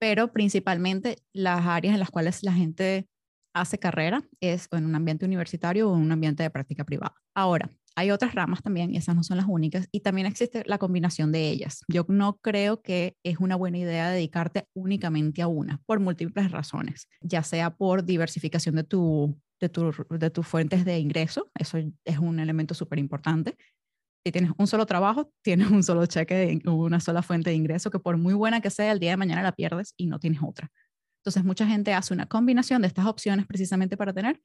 B: pero principalmente las áreas en las cuales la gente hace carrera es en un ambiente universitario o en un ambiente de práctica privada. Ahora, hay otras ramas también y esas no son las únicas y también existe la combinación de ellas. Yo no creo que es una buena idea dedicarte únicamente a una por múltiples razones, ya sea por diversificación de tu de, tu, de tus fuentes de ingreso, eso es un elemento súper importante. Si tienes un solo trabajo, tienes un solo cheque, una sola fuente de ingreso que por muy buena que sea, el día de mañana la pierdes y no tienes otra. Entonces, mucha gente hace una combinación de estas opciones precisamente para tener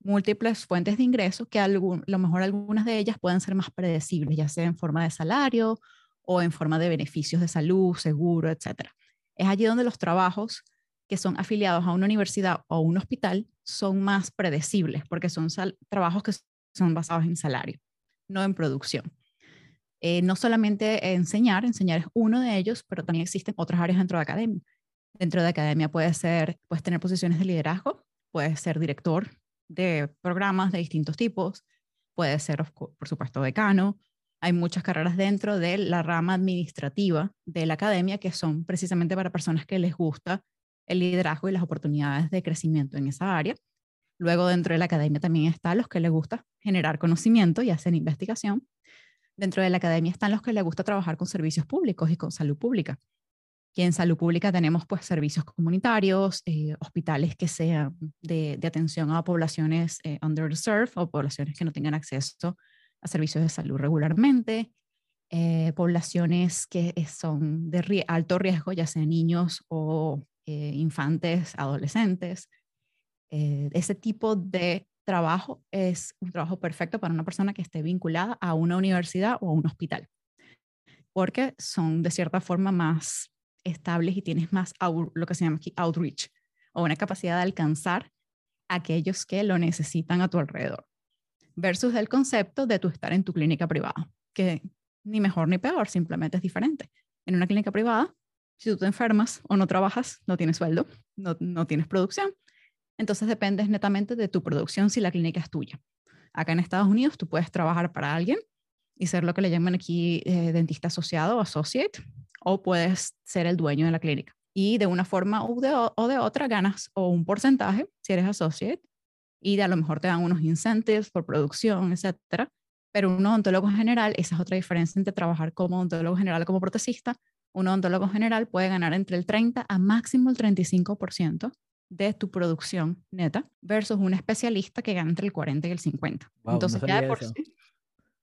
B: múltiples fuentes de ingreso que a lo mejor algunas de ellas pueden ser más predecibles, ya sea en forma de salario o en forma de beneficios de salud, seguro, etc. Es allí donde los trabajos que son afiliados a una universidad o un hospital son más predecibles porque son trabajos que son basados en salario, no en producción. Eh, no solamente enseñar, enseñar es uno de ellos, pero también existen otras áreas dentro de academia. Dentro de academia puede ser, puedes tener posiciones de liderazgo, puedes ser director de programas de distintos tipos, puede ser, por supuesto, decano. Hay muchas carreras dentro de la rama administrativa de la academia que son precisamente para personas que les gusta el liderazgo y las oportunidades de crecimiento en esa área. Luego, dentro de la academia también están los que les gusta generar conocimiento y hacer investigación. Dentro de la academia están los que les gusta trabajar con servicios públicos y con salud pública que en salud pública tenemos pues servicios comunitarios, eh, hospitales que sean de, atención a poblaciones eh, underserved o poblaciones que no tengan acceso a servicios de salud regularmente, eh, poblaciones que son de alto riesgo, ya sean niños o infantes, adolescentes. ese tipo de trabajo es un trabajo perfecto para una persona que esté vinculada a una universidad o a un hospital, porque son de cierta forma más estables y tienes más lo que se llama aquí outreach o una capacidad de alcanzar a aquellos que lo necesitan a tu alrededor. Versus el concepto de tu estar en tu clínica privada, que ni mejor ni peor, simplemente es diferente. En una clínica privada, si tú te enfermas o no trabajas, no tienes sueldo, no, no tienes producción. Entonces dependes netamente de tu producción si la clínica es tuya. Acá en Estados Unidos tú puedes trabajar para alguien y ser lo que le llaman aquí eh, dentista asociado o associate, o puedes ser el dueño de la clínica. Y de una forma o de, o de otra ganas o un porcentaje si eres associate y de a lo mejor te dan unos incentives por producción, etcétera. Pero un odontólogo general, esa es otra diferencia entre trabajar como odontólogo general o como protecista. Un odontólogo general puede ganar entre el 30 a máximo el 35% de tu producción neta versus un especialista que gana entre el 40 y el 50. Entonces, ya, de por sí,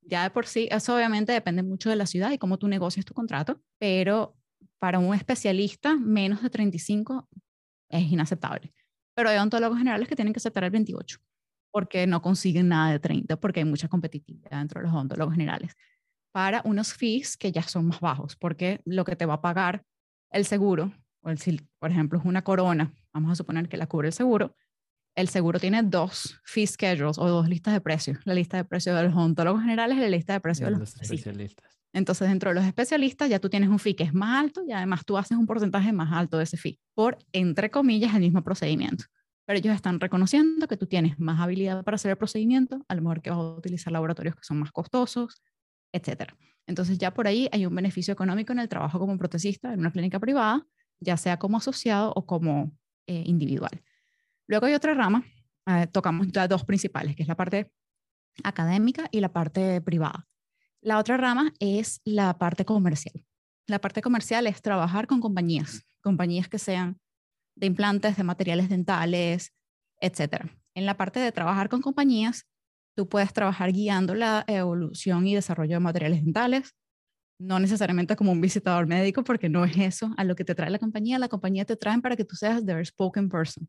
B: ya de por sí, eso obviamente depende mucho de la ciudad y cómo tú negocias tu contrato, pero para un especialista, menos de 35 es inaceptable. Pero hay odontólogos generales que tienen que aceptar el 28 porque no consiguen nada de 30, porque hay mucha competitividad dentro de los odontólogos generales, para unos fees que ya son más bajos, porque lo que te va a pagar el seguro, o el, por ejemplo, es una corona, vamos a suponer que la cubre el seguro, el seguro tiene dos fee schedules o dos listas de precios, la lista de precios de los odontólogos generales y la lista de precios de los, especialistas. Entonces, dentro de los especialistas ya tú tienes un fee que es más alto y además tú haces un porcentaje más alto de ese fee por, entre comillas, el mismo procedimiento pero ellos están reconociendo que tú tienes más habilidad para hacer el procedimiento, a lo mejor que vas a utilizar laboratorios que son más costosos, etc. Entonces ya por ahí hay un beneficio económico en el trabajo como protecista en una clínica privada, ya sea como asociado o como eh, individual. Luego hay otra rama, eh, tocamos las dos principales, que es la parte académica y la parte privada. La otra rama es la parte comercial. La parte comercial es trabajar con compañías, compañías que sean de implantes, de materiales dentales, etc. En la parte de trabajar con compañías, tú puedes trabajar guiando la evolución y desarrollo de materiales dentales, no necesariamente como un visitador médico, porque no es eso a lo que te trae la compañía. La compañía te trae para que tú seas the spoken person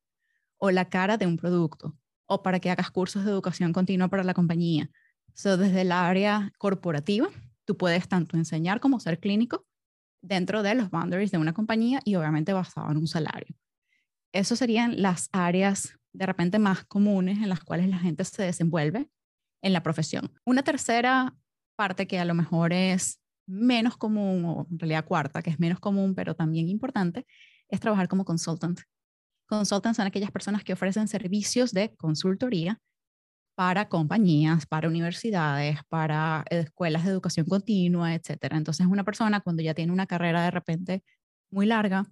B: o la cara de un producto o para que hagas cursos de educación continua para la compañía. So, desde el área corporativa, tú puedes tanto enseñar como ser clínico dentro de los boundaries de una compañía y obviamente basado en un salario. Esas serían las áreas de repente más comunes en las cuales la gente se desenvuelve en la profesión. Una tercera parte que a lo mejor es menos común, o en realidad cuarta, que es menos común, pero también importante, es trabajar como consultant. Consultants son aquellas personas que ofrecen servicios de consultoría para compañías, para universidades, para escuelas de educación continua, etc. Entonces, una persona cuando ya tiene una carrera de repente muy larga,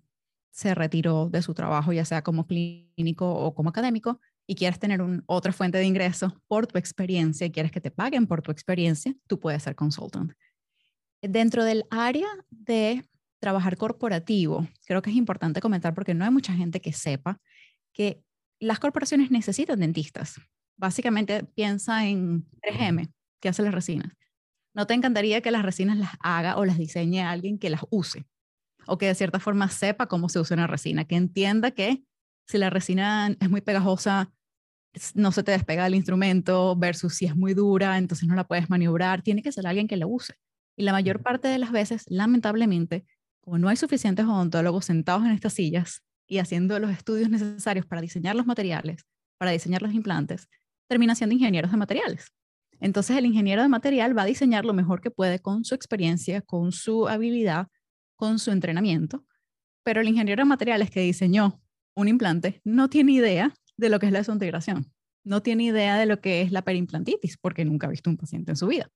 B: se retiró de su trabajo, ya sea como clínico o como académico, y quieres tener otra fuente de ingreso por tu experiencia, y quieres que te paguen por tu experiencia, tú puedes ser consultant. Dentro del área de trabajar corporativo, creo que es importante comentar porque no hay mucha gente que sepa que las corporaciones necesitan dentistas. Básicamente piensa en 3M, que hace las resinas. ¿No te encantaría que las resinas las haga o las diseñe alguien que las use? o que de cierta forma sepa cómo se usa una resina, que entienda que si la resina es muy pegajosa, no se te despega el instrumento versus si es muy dura, entonces no la puedes maniobrar, tiene que ser alguien que la use. Y la mayor parte de las veces, lamentablemente, como no hay suficientes odontólogos sentados en estas sillas y haciendo los estudios necesarios para diseñar los materiales, para diseñar los implantes, termina siendo ingenieros de materiales. Entonces el ingeniero de material va a diseñar lo mejor que puede con su experiencia, con su habilidad, con su entrenamiento, pero el ingeniero de materiales que diseñó un implante no tiene idea de lo que es la desintegración, no tiene idea de lo que es la perimplantitis, porque nunca ha visto un paciente en su vida.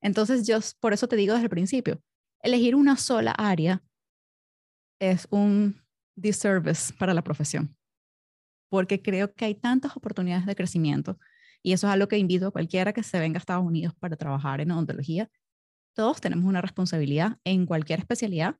B: Entonces, yo por eso te digo desde el principio, elegir una sola área es un disservice para la profesión, porque creo que hay tantas oportunidades de crecimiento y eso es algo que invito a cualquiera que se venga a Estados Unidos para trabajar en odontología, todos tenemos una responsabilidad en cualquier especialidad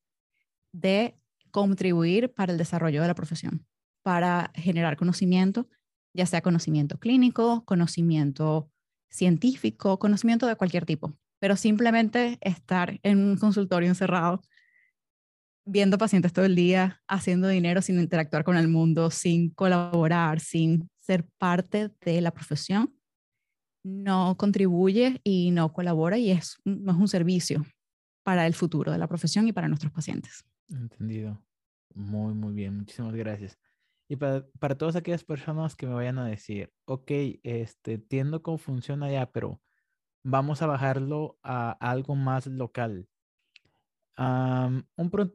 B: de contribuir para el desarrollo de la profesión, para generar conocimiento, ya sea conocimiento clínico, conocimiento científico, conocimiento de cualquier tipo, pero simplemente estar en un consultorio encerrado, viendo pacientes todo el día, haciendo dinero sin interactuar con el mundo, sin colaborar, sin ser parte de la profesión, no contribuye y no colabora y es, no es un servicio para el futuro de la profesión y para nuestros pacientes.
A: Entendido. Muy, muy bien. Muchísimas gracias. Y para, para todas aquellas personas que me vayan a decir, ok, este, entiendo cómo funciona ya, pero vamos a bajarlo a algo más local. un,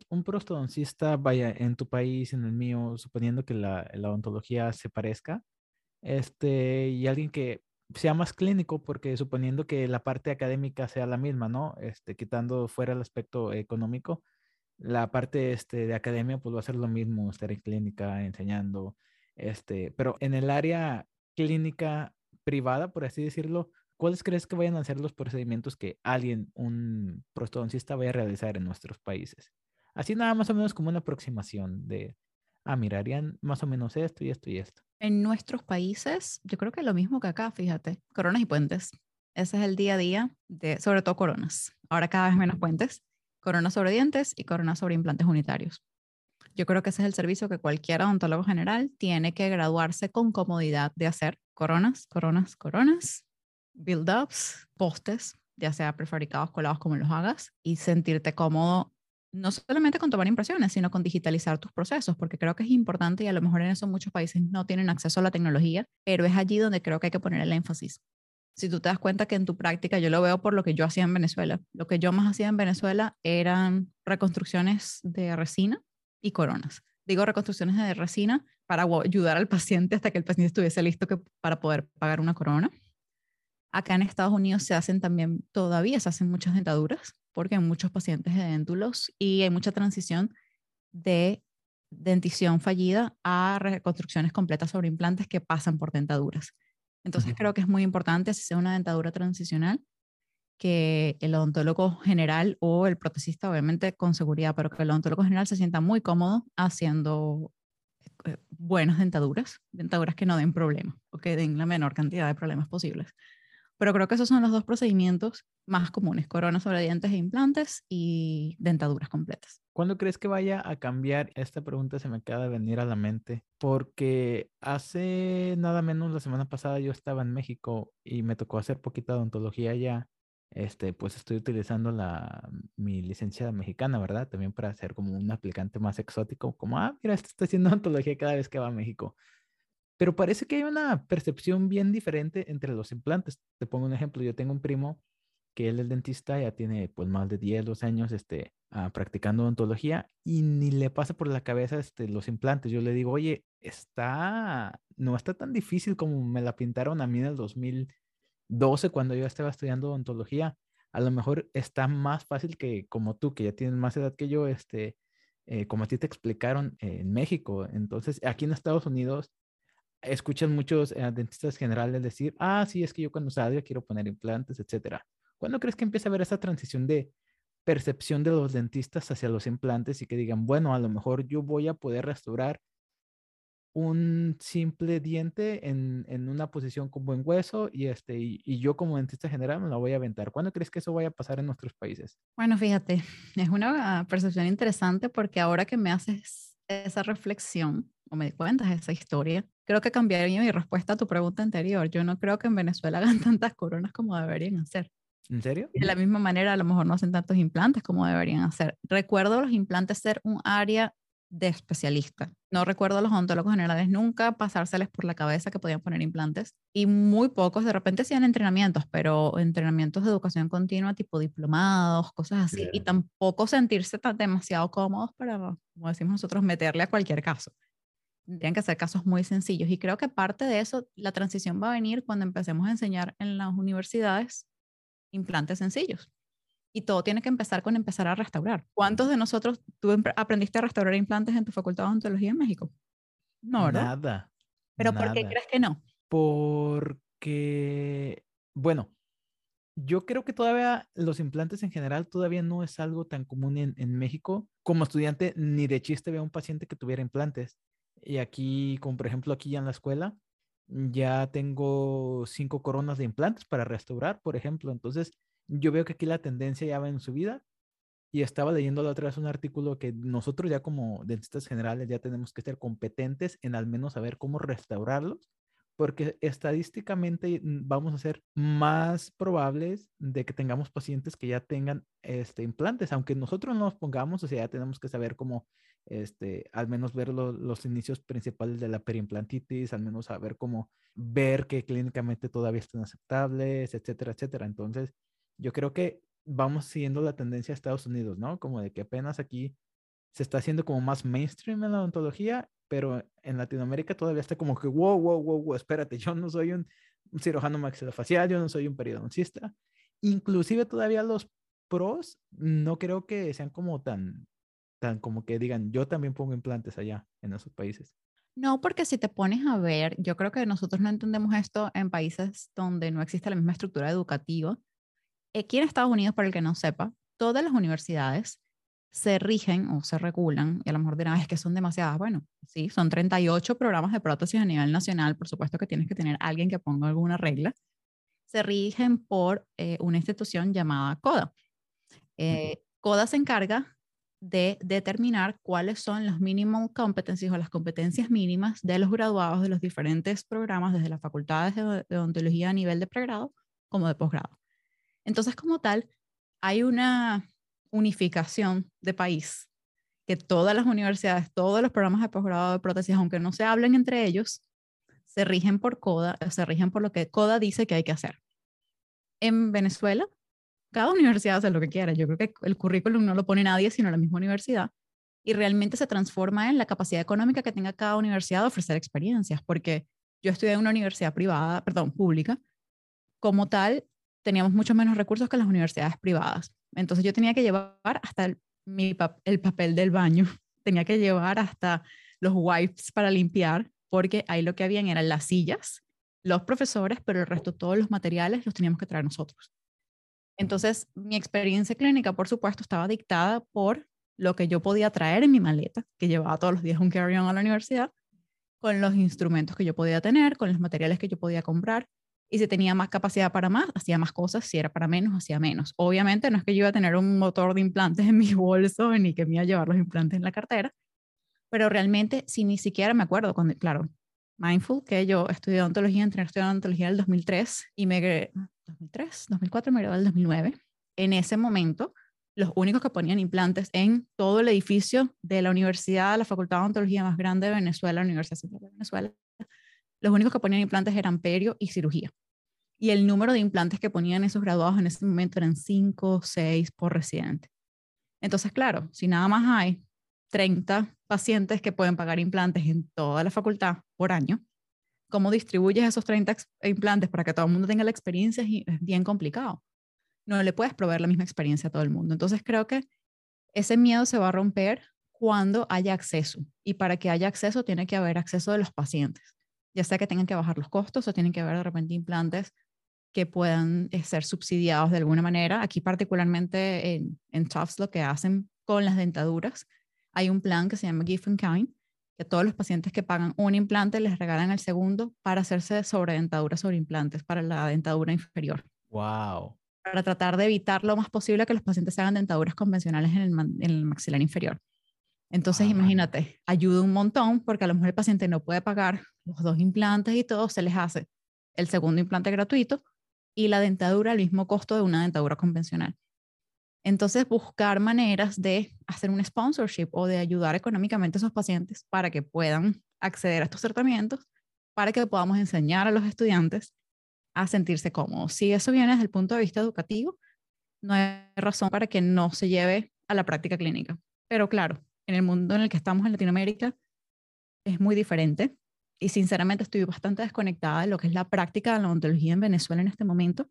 A: un, prostodoncista, vaya, en tu país, en el mío, suponiendo que la, la odontología se parezca, este, y alguien que sea más clínico, porque suponiendo que la parte académica sea la misma, ¿no? Este, quitando fuera el aspecto económico, la parte este, de academia, pues va a ser lo mismo, estar en clínica, enseñando, este, pero en el área clínica privada, por así decirlo, ¿cuáles crees que vayan a ser los procedimientos que alguien, un prostodoncista, vaya a realizar en nuestros países? Así nada más o menos como una aproximación de, ah, mirarían más o menos esto y esto y esto.
B: En nuestros países, yo creo que lo mismo que acá, fíjate, coronas y puentes. Ese es el día a día de, sobre todo coronas. Ahora cada vez menos puentes, coronas sobre dientes y coronas sobre implantes unitarios. Yo creo que ese es el servicio que cualquier odontólogo general tiene que graduarse con comodidad de hacer. Coronas, coronas, coronas, build-ups, postes, ya sea prefabricados, colados, como los hagas, y sentirte cómodo no solamente con tomar impresiones, sino con digitalizar tus procesos, porque creo que es importante y a lo mejor en eso muchos países no tienen acceso a la tecnología, pero es allí donde creo que hay que poner el énfasis. Si tú te das cuenta que en tu práctica, yo lo veo por lo que yo hacía en Venezuela, lo que yo más hacía en Venezuela eran reconstrucciones de resina y coronas. Digo reconstrucciones de resina para ayudar al paciente hasta que el paciente estuviese listo que, para poder pagar una corona. Acá en Estados Unidos se hacen también, todavía se hacen muchas dentaduras, porque hay muchos pacientes de déntulos y hay mucha transición de dentición fallida a reconstrucciones completas sobre implantes que pasan por dentaduras. Entonces creo que es muy importante, si sea una dentadura transicional, que el odontólogo general o el protesista, obviamente con seguridad, pero que el odontólogo general se sienta muy cómodo haciendo eh, buenas dentaduras, dentaduras que no den problemas o que den la menor cantidad de problemas posibles. Pero creo que esos son los dos procedimientos más comunes, coronas sobre dientes e implantes y dentaduras completas.
A: ¿Cuándo crees que vaya a cambiar? Esta pregunta se me acaba de venir a la mente porque hace nada menos la semana pasada yo estaba en México y me tocó hacer poquita odontología allá. Este, pues estoy utilizando la, mi licencia mexicana, ¿verdad? También para ser como un aplicante más exótico, como, ah, mira, este está haciendo odontología cada vez que va a México. Pero parece que hay una percepción bien diferente entre los implantes. Te pongo un ejemplo, yo tengo un primo que él es dentista, ya tiene pues más de 10, 12 años este, ah, practicando odontología y ni le pasa por la cabeza este, los implantes. Yo le digo, oye, está, no está tan difícil como me la pintaron a mí en el 2012 cuando yo estaba estudiando odontología. A lo mejor está más fácil que como tú, que ya tienes más edad que yo, este, eh, como a ti te explicaron en México. Entonces, aquí en Estados Unidos escuchan muchos eh, dentistas generales decir, ah, sí, es que yo cuando salga quiero poner implantes, etcétera. ¿Cuándo crees que empieza a haber esa transición de percepción de los dentistas hacia los implantes y que digan, bueno, a lo mejor yo voy a poder restaurar un simple diente en, en una posición con buen hueso y, este, y, yo como dentista general me la voy a aventar. ¿Cuándo crees que eso vaya a pasar en nuestros países?
B: Bueno, fíjate, es una percepción interesante porque ahora que me haces esa reflexión, o me cuentas esa historia, creo que cambiaría mi respuesta a tu pregunta anterior. Yo no creo que en Venezuela hagan tantas coronas como deberían hacer.
A: ¿En serio?
B: De la misma manera, a lo mejor no hacen tantos implantes como deberían hacer. Recuerdo los implantes ser un área de especialista. No recuerdo a los odontólogos generales nunca pasárseles por la cabeza que podían poner implantes y muy pocos, de repente hacían entrenamientos, pero entrenamientos de educación continua tipo diplomados, cosas así, y tampoco sentirse tan demasiado cómodos para, como decimos nosotros, meterle a cualquier caso. Tendrían que ser casos muy sencillos y creo que parte de eso, la transición va a venir cuando empecemos a enseñar en las universidades implantes sencillos. Y todo tiene que empezar con empezar a restaurar. ¿Cuántos de nosotros tú aprendiste a restaurar implantes en tu facultad de odontología en México? No, ¿verdad?
A: Nada.
B: ¿Pero por qué crees que no?
A: Porque, bueno, yo creo que todavía los implantes en general todavía no es algo tan común en, en México. Como estudiante, ni de chiste veo un paciente que tuviera implantes. Y aquí, como por ejemplo aquí en la escuela, ya tengo cinco coronas de implantes para restaurar, por ejemplo. Entonces, yo veo que aquí la tendencia ya va en su vida. Y estaba leyendo la otra vez un artículo que nosotros ya como dentistas generales ya tenemos que ser competentes en al menos saber cómo restaurarlos porque estadísticamente vamos a ser más probables de que tengamos pacientes que ya tengan este, implantes, aunque nosotros no los pongamos, o sea, ya tenemos que saber cómo, este, al menos ver los inicios principales de la periimplantitis, al menos saber cómo ver que clínicamente todavía están aceptables, etcétera, etcétera. Entonces, yo creo que vamos siguiendo la tendencia de Estados Unidos, ¿no? Como de que apenas aquí se está haciendo como más mainstream en la odontología, pero en Latinoamérica todavía está como que, wow, wow, wow, wow, espérate, yo no soy un, cirujano maxilofacial, yo no soy un periodoncista. Inclusive todavía los pros no creo que sean como tan, tan como que digan, yo también pongo implantes allá en esos países.
B: No, porque si te pones a ver, yo creo que nosotros no entendemos esto en países donde no existe la misma estructura educativa. Aquí en Estados Unidos, para el que no sepa, todas las universidades se rigen o se regulan, y a lo mejor dirán, es que son demasiadas. Bueno, sí, son 38 programas de prótesis a nivel nacional, por supuesto que tienes que tener alguien que ponga alguna regla. Se rigen por eh, una institución llamada CODA. Eh, CODA se encarga de determinar cuáles son los mínimos competencias o las competencias mínimas de los graduados de los diferentes programas, desde las facultades de, odontología a nivel de pregrado como de posgrado. Entonces, como tal, hay una unificación de país, que todas las universidades, todos los programas de posgrado de prótesis, aunque no se hablen entre ellos, se rigen por CODA, se rigen por lo que CODA dice que hay que hacer. En Venezuela cada universidad hace lo que quiera. Yo creo que el currículum no lo pone nadie, sino la misma universidad. Y realmente se transforma en la capacidad económica que tenga cada universidad de ofrecer experiencias, porque yo estudié en una universidad privada, perdón, pública. Como tal, teníamos mucho menos recursos que las universidades privadas. Entonces yo tenía que llevar hasta el, el papel del baño, tenía que llevar hasta los wipes para limpiar, porque ahí lo que habían eran las sillas, los profesores, pero el resto, todos los materiales los teníamos que traer nosotros. Entonces, mi experiencia clínica, por supuesto, estaba dictada por lo que yo podía traer en mi maleta, que llevaba todos los días un carry-on a la universidad, con los instrumentos que yo podía tener, con los materiales que yo podía comprar. Y si tenía más capacidad para más, hacía más cosas. Si era para menos, hacía menos. Obviamente no es que yo iba a tener un motor de implantes en mi bolso ni que me iba a llevar los implantes en la cartera, pero realmente, si ni siquiera me acuerdo, cuando, claro, mindful, que yo estudié odontología, entré odontología en el 2003 y me 2003, 2004, me gradué en el 2009. En ese momento, los únicos que ponían implantes en todo el edificio de la universidad, la Facultad de Odontología más grande de Venezuela, la Universidad Central de Venezuela, los únicos que ponían implantes eran perio y cirugía. Y el número de implantes que ponían esos graduados en ese momento eran 5 o 6 por residente. Entonces, claro, si nada más hay 30 pacientes que pueden pagar implantes en toda la facultad por año, cómo distribuyes esos 30 implantes para que todo el mundo tenga la experiencia es bien complicado. No le puedes proveer la misma experiencia a todo el mundo. Entonces creo que ese miedo se va a romper cuando haya acceso. Y para que haya acceso tiene que haber acceso de los pacientes. Ya sea que tengan que bajar los costos o tienen que haber de repente implantes que puedan eh, ser subsidiados de alguna manera. Aquí particularmente en, en Tufts lo que hacen con las dentaduras, hay un plan que se llama Give and Kind, que todos los pacientes que pagan un implante les regalan el segundo para hacerse sobre dentadura sobre implantes para la dentadura inferior.
A: Wow.
B: Para tratar de evitar lo más posible que los pacientes hagan dentaduras convencionales en el, maxilar inferior. Entonces, imagínate, ayuda un montón porque a lo mejor el paciente no puede pagar los dos implantes y todo, se les hace el segundo implante gratuito y la dentadura al mismo costo de una dentadura convencional. Entonces, buscar maneras de hacer un sponsorship o de ayudar económicamente a esos pacientes para que puedan acceder a estos tratamientos, para que podamos enseñar a los estudiantes a sentirse cómodos. Si eso viene desde el punto de vista educativo, no hay razón para que no se lleve a la práctica clínica. Pero claro, en el mundo en el que estamos en Latinoamérica es muy diferente y sinceramente estoy bastante desconectada de lo que es la práctica de la odontología en Venezuela en este momento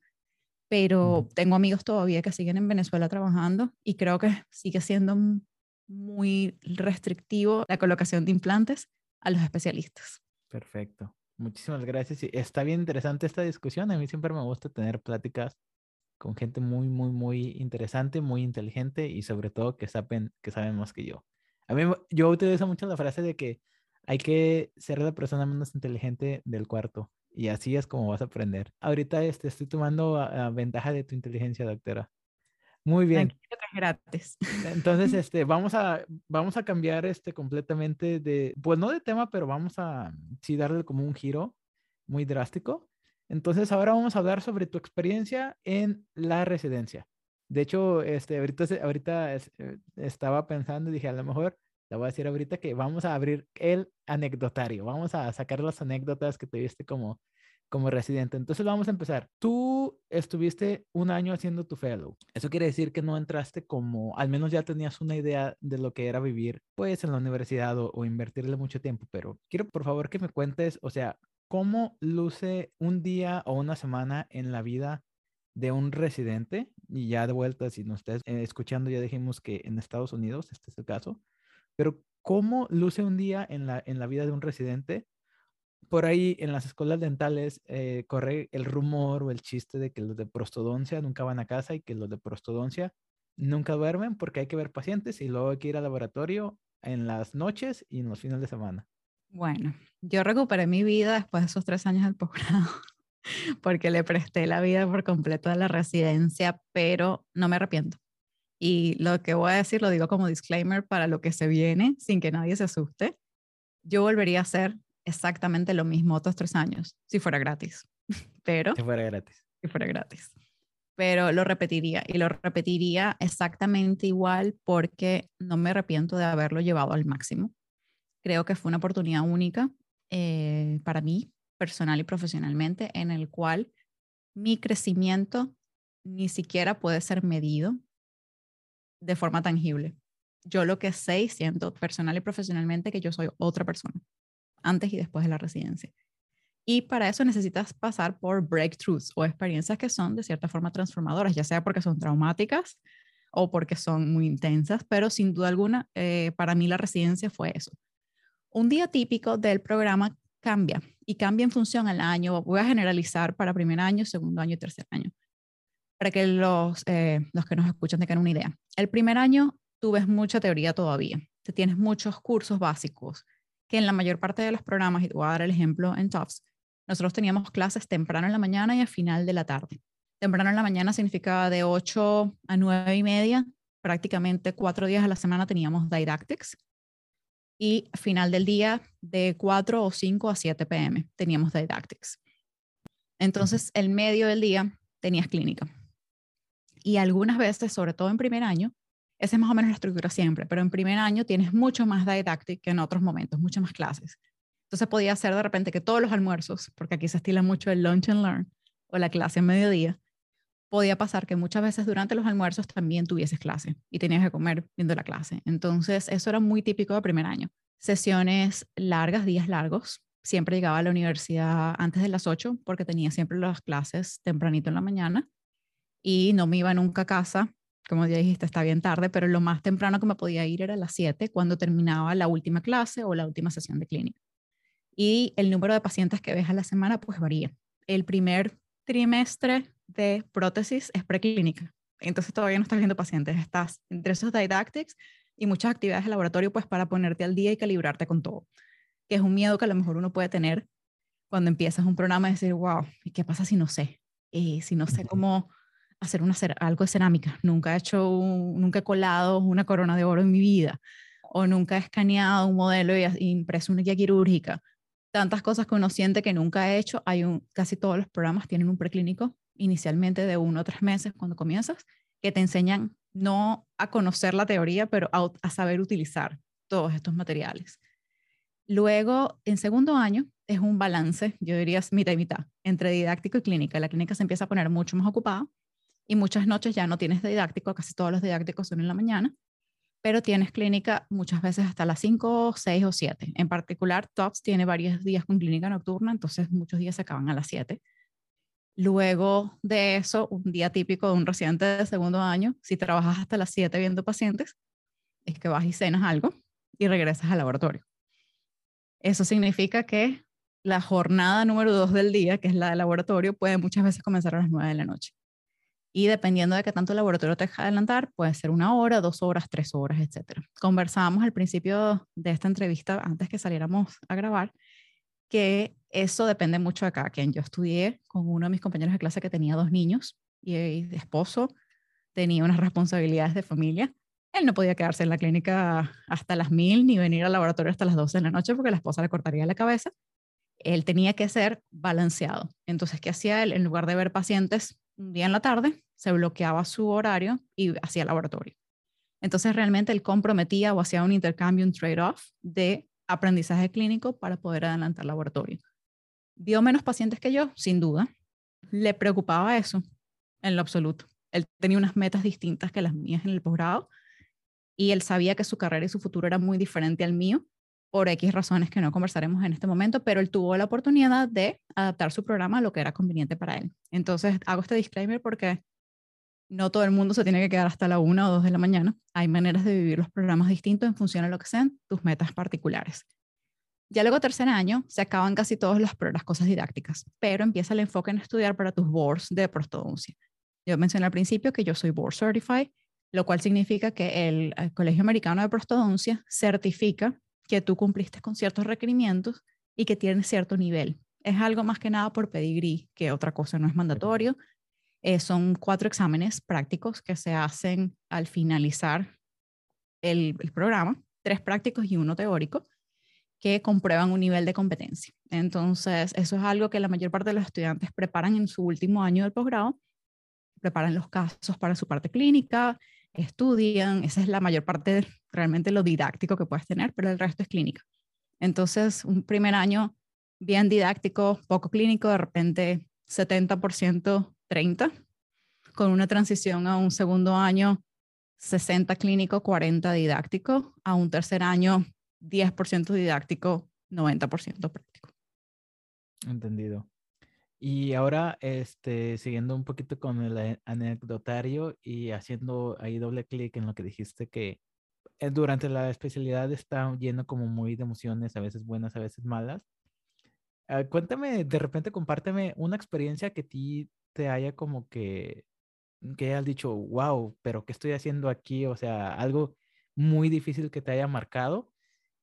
B: pero tengo amigos todavía que siguen en Venezuela trabajando y creo que sigue siendo muy restrictivo la colocación de implantes a los especialistas.
A: Perfecto. Muchísimas gracias. Está bien interesante esta discusión. A mí siempre me gusta tener pláticas con gente muy, muy, muy interesante, muy inteligente y sobre todo que saben, que saben más que yo. A mí, yo utilizo mucho la frase de que hay que ser la persona menos inteligente del cuarto. Y así es como vas a aprender. Ahorita este, estoy tomando ventaja de tu inteligencia, doctora. Muy bien.
B: gratis.
A: Entonces, este, vamos a, vamos a cambiar este completamente de, pues no de tema, pero vamos a sí darle como un giro muy drástico. Entonces, ahora vamos a hablar sobre tu experiencia en la residencia. De hecho, este, ahorita, ahorita eh, estaba pensando y dije, a lo mejor te voy a decir ahorita que vamos a abrir el anecdotario. Vamos a sacar las anécdotas que tuviste como como residente. Entonces vamos a empezar. Tú estuviste un año haciendo tu fellow. Eso quiere decir que no entraste como, al menos ya tenías una idea de lo que era vivir, pues en la universidad o, o invertirle mucho tiempo. Pero quiero por favor que me cuentes, o sea, ¿cómo luce un día o una semana en la vida de un residente? Y ya de vuelta, si nos estás eh, escuchando, ya dijimos que en Estados Unidos, este es el caso, pero ¿cómo luce un día en la, en la vida de un residente? por ahí en las escuelas dentales eh, corre el rumor o el chiste de que los de prostodoncia nunca van a casa y que los de prostodoncia nunca duermen porque hay que ver pacientes y luego hay que ir al laboratorio en las noches y en los fines de semana.
B: Bueno, yo recuperé mi vida después de esos tres años del posgrado porque le presté la vida por completo a la residencia, pero no me arrepiento. Y lo que voy a decir lo digo como disclaimer para lo que se viene, sin que nadie se asuste. Yo volvería a hacer exactamente lo mismo otros tres años, si fuera gratis. Pero...
A: Si fuera gratis.
B: Si fuera gratis. Pero lo repetiría y lo repetiría exactamente igual porque no me arrepiento de haberlo llevado al máximo. Creo que fue una oportunidad única eh, para mí, personal y profesionalmente, en el cual mi crecimiento ni siquiera puede ser medido de forma tangible. Yo lo que sé y siento personal y profesionalmente que yo soy otra persona antes y después de la residencia. Y para eso necesitas pasar por breakthroughs o experiencias que son de cierta forma transformadoras, ya sea porque son traumáticas o porque son muy intensas, pero sin duda alguna, eh, para mí la residencia fue eso. Un día típico del programa cambia y cambia en función al año. Voy a generalizar para primer año, segundo año y tercer año, para que los, eh, los que nos escuchan tengan una idea. El primer año tú ves mucha teoría todavía, te tienes muchos cursos básicos, que en la mayor parte de los programas, y te voy a dar el ejemplo en Tufts, nosotros teníamos clases temprano en la mañana y al final de la tarde. Temprano en la mañana significaba de 8 a 9 y media, prácticamente cuatro días a la semana teníamos didactics. Y final del día, de 4 o 5 a 7 pm, teníamos didactics. Entonces, el medio del día tenías clínica. Y algunas veces, sobre todo en primer año, esa es más o menos la estructura siempre, pero en primer año tienes mucho más didactic que en otros momentos, muchas más clases. Entonces podía ser de repente que todos los almuerzos, porque aquí se estila mucho el lunch and learn o la clase en mediodía, podía pasar que muchas veces durante los almuerzos también tuvieses clase y tenías que comer viendo la clase. Entonces eso era muy típico de primer año. Sesiones largas, días largos. Siempre llegaba a la universidad antes de las 8 porque tenía siempre las clases tempranito en la mañana y no me iba nunca a casa como ya dijiste, está bien tarde, pero lo más temprano que me podía ir era a las 7 cuando terminaba la última clase o la última sesión de clínica. Y el número de pacientes que ves a la semana pues varía. El primer trimestre de prótesis es preclínica, entonces todavía no estás viendo pacientes, estás entre esos didactics y muchas actividades de laboratorio pues para ponerte al día y calibrarte con todo, que es un miedo que a lo mejor uno puede tener cuando empiezas un programa y decir, wow, ¿y qué pasa si no sé? Y eh, si no sé cómo hacer una, algo de cerámica, nunca he hecho, nunca he colado una corona de oro en mi vida, o nunca he escaneado un modelo y impreso una guía quirúrgica. Tantas cosas que uno siente que nunca he hecho. Hay un, casi todos los programas tienen un preclínico inicialmente de uno o tres meses cuando comienzas, que te enseñan no a conocer la teoría, pero a, a saber utilizar todos estos materiales. Luego, en segundo año, es un balance, yo diría mitad y mitad, entre didáctico y clínica. La clínica se empieza a poner mucho más ocupada y muchas noches ya no tienes didáctico, casi todos los didácticos son en la mañana, pero tienes clínica muchas veces hasta las 5, 6 o 7. En particular, TOPS tiene varios días con clínica nocturna, entonces muchos días se acaban a las 7. Luego de eso, un día típico de un residente de segundo año, si trabajas hasta las 7 viendo pacientes, es que vas y cenas algo y regresas al laboratorio. Eso significa que la jornada número 2 del día, que es la de laboratorio, puede muchas veces comenzar a las 9 de la noche. Y dependiendo de qué tanto el laboratorio te deja adelantar, puede ser una hora, dos horas, tres horas, etc. Conversábamos al principio de esta entrevista, antes que saliéramos a grabar, que eso depende mucho de cada quien. Yo estudié con uno de mis compañeros de clase que tenía dos niños y de esposo, tenía unas responsabilidades de familia. Él no podía quedarse en la clínica hasta las mil ni venir al laboratorio hasta las 12 de la noche porque la esposa le cortaría la cabeza. Él tenía que ser balanceado. Entonces, ¿qué hacía él? En lugar de ver pacientes un día en la tarde, se bloqueaba su horario y hacía laboratorio. Entonces realmente él comprometía o hacía un intercambio, un trade-off de aprendizaje clínico para poder adelantar laboratorio. vio menos pacientes que yo, sin duda. Le preocupaba eso en lo absoluto. Él tenía unas metas distintas que las mías en el posgrado y él sabía que su carrera y su futuro era muy diferente al mío por X razones que no conversaremos en este momento, pero él tuvo la oportunidad de adaptar su programa a lo que era conveniente para él. Entonces, hago este disclaimer porque no todo el mundo se tiene que quedar hasta la una o dos de la mañana. Hay maneras de vivir los programas distintos en función de lo que sean tus metas particulares. Ya luego tercer año se acaban casi todas las, las cosas didácticas, pero empieza el enfoque en estudiar para tus boards de prostodoncia. Yo mencioné al principio que yo soy board certified, lo cual significa que el, el Colegio Americano de Prostodoncia certifica que tú cumpliste con ciertos requerimientos y que tienes cierto nivel. Es algo más que nada por pedigrí, que otra cosa no es mandatorio. Eh, son cuatro exámenes prácticos que se hacen al finalizar el, el programa, tres prácticos y uno teórico, que comprueban un nivel de competencia. Entonces, eso es algo que la mayor parte de los estudiantes preparan en su último año del posgrado, preparan los casos para su parte clínica, estudian, esa es la mayor parte realmente lo didáctico que puedes tener, pero el resto es clínica. Entonces, un primer año bien didáctico, poco clínico, de repente 70%, 30, con una transición a un segundo año 60 clínico, 40 didáctico, a un tercer año 10% didáctico, 90% práctico.
A: Entendido. Y ahora, este, siguiendo un poquito con el anecdotario y haciendo ahí doble clic en lo que dijiste que eh, durante la especialidad está lleno como muy de emociones, a veces buenas, a veces malas. Ah, cuéntame, de repente compárteme una experiencia que a ti te haya como que, que hayas dicho, wow, pero ¿qué estoy haciendo aquí? O sea, algo muy difícil que te haya marcado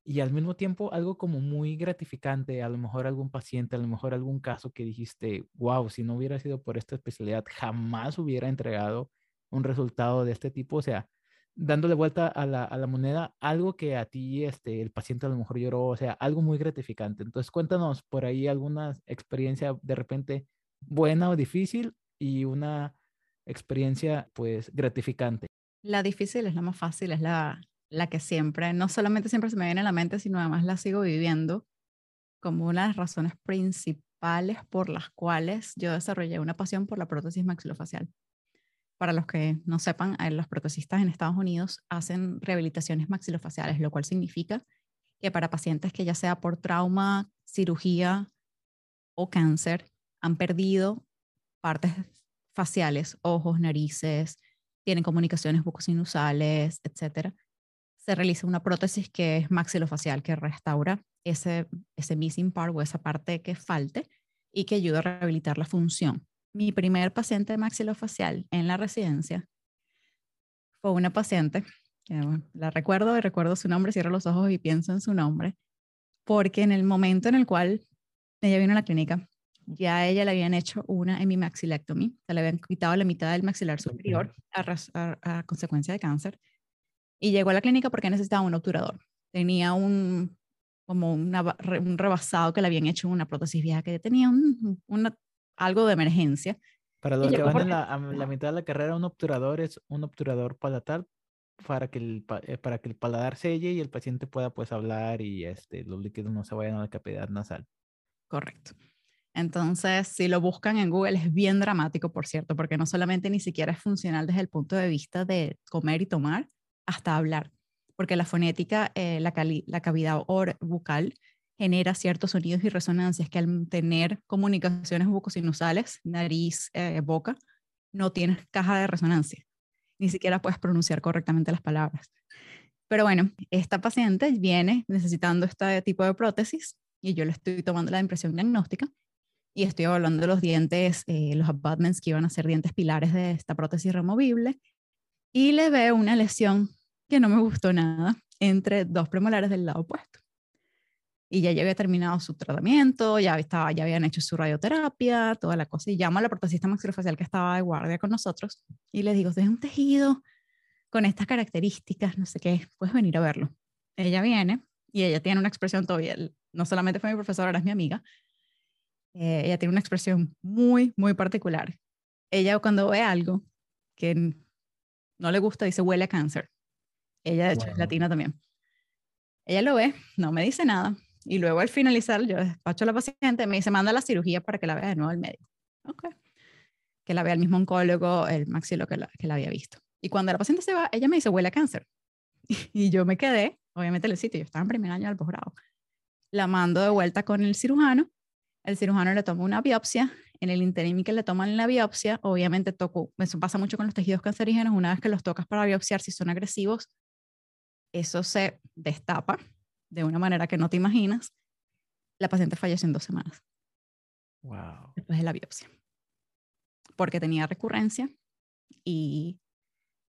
A: y al mismo tiempo algo como muy gratificante, a lo mejor algún paciente, a lo mejor algún caso que dijiste, wow, si no hubiera sido por esta especialidad, jamás hubiera entregado un resultado de este tipo, o sea, dándole vuelta a la, a la moneda, algo que a ti, este, el paciente a lo mejor lloró, o sea, algo muy gratificante. Entonces, cuéntanos por ahí alguna experiencia de repente buena o difícil y una experiencia pues gratificante.
B: La difícil es la más fácil, es la, la que siempre, no solamente siempre se me viene a la mente, sino además la sigo viviendo como una de las razones principales por las cuales yo desarrollé una pasión por la prótesis maxilofacial. Para los que no sepan, eh, los protesistas en Estados Unidos hacen rehabilitaciones maxilofaciales, lo cual significa que para pacientes que ya sea por trauma, cirugía o cáncer han perdido partes faciales, ojos, narices, tienen comunicaciones bucosinusales, etcétera, se realiza una prótesis que es maxilofacial, que restaura ese, ese missing part o esa parte que falte y que ayuda a rehabilitar la función. Mi primer paciente maxilofacial en la residencia fue una paciente, la recuerdo y recuerdo su nombre, cierro los ojos y pienso en su nombre, porque en el momento en el cual ella vino a la clínica, ya ella le habían hecho una hemimaxilectomía, se le habían quitado la mitad del maxilar superior a consecuencia de cáncer y llegó a la clínica porque necesitaba un obturador. Tenía un, como un rebasado que le habían hecho una prótesis vieja que tenía un, algo de emergencia.
A: Para los que van en la, a la mitad de la carrera, un obturador es un obturador palatal para que el, eh, para que el paladar selle y el paciente pueda pues hablar y este, los líquidos no se vayan a la cavidad nasal.
B: Correcto. Entonces, si lo buscan en Google es bien dramático, por cierto, porque no solamente ni siquiera es funcional desde el punto de vista de comer y tomar, hasta hablar, porque la fonética, eh, la, la, cavidad bucal genera ciertos sonidos y resonancias que al tener comunicaciones bucosinusales, nariz, eh, boca, no tienes caja de resonancia, ni siquiera puedes pronunciar correctamente las palabras. Pero bueno, esta paciente viene necesitando este tipo de prótesis y yo le estoy tomando la impresión diagnóstica y estoy evaluando los dientes, eh, los abutments que iban a ser dientes pilares de esta prótesis removible y le veo una lesión que no me gustó nada entre dos premolares del lado opuesto. Y ya, ya había terminado su tratamiento, ya, estaba, ya habían hecho su radioterapia, toda la cosa. Y llamo a la protesista maxilofacial que estaba de guardia con nosotros y le digo, es un tejido con estas características, no sé qué, puedes venir a verlo. Ella viene y ella tiene una expresión todavía, no solamente fue mi profesora, ahora es mi amiga. Eh, ella tiene una expresión muy, muy particular. Ella cuando ve algo que no le gusta, dice huele a cáncer. Ella, de hecho, es latina también. Ella lo ve, no me dice nada. Y luego al finalizar, yo despacho a la paciente, me dice, manda la cirugía para que la vea de nuevo el médico. Ok. Que la vea el mismo oncólogo, el maxilo que la, que la había visto. Y cuando la paciente se va, ella me dice, huele a cáncer. Y yo me quedé, obviamente, en el sitio, yo estaba en primer año del posgrado. La mando de vuelta con el cirujano. El cirujano le toma una biopsia. En el interim que le toman la biopsia, obviamente toco, eso pasa mucho con los tejidos cancerígenos, una vez que los tocas para biopsiar, si son agresivos, eso se destapa de una manera que no te imaginas. La paciente falleció en dos semanas.
A: Wow.
B: Después de la biopsia. Porque tenía recurrencia y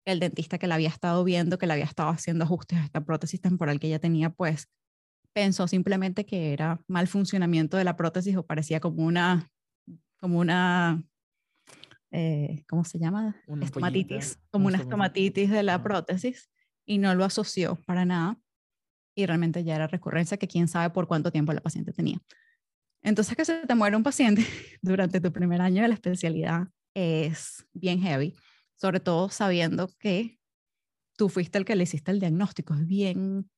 B: el dentista que la había estado viendo, que le había estado haciendo ajustes a esta prótesis temporal que ella tenía, pues pensó simplemente que era mal funcionamiento de la prótesis o parecía como una, como una, eh, ¿cómo se llama?
A: Una
B: estomatitis, como
A: una
B: estomatitis de la prótesis y no lo asoció para nada y realmente ya era recurrencia que quién sabe por cuánto tiempo la paciente tenía. Entonces que se te muere un paciente durante tu primer año de la especialidad es bien heavy, sobre todo sabiendo que tú fuiste el que le hiciste el diagnóstico, es bien,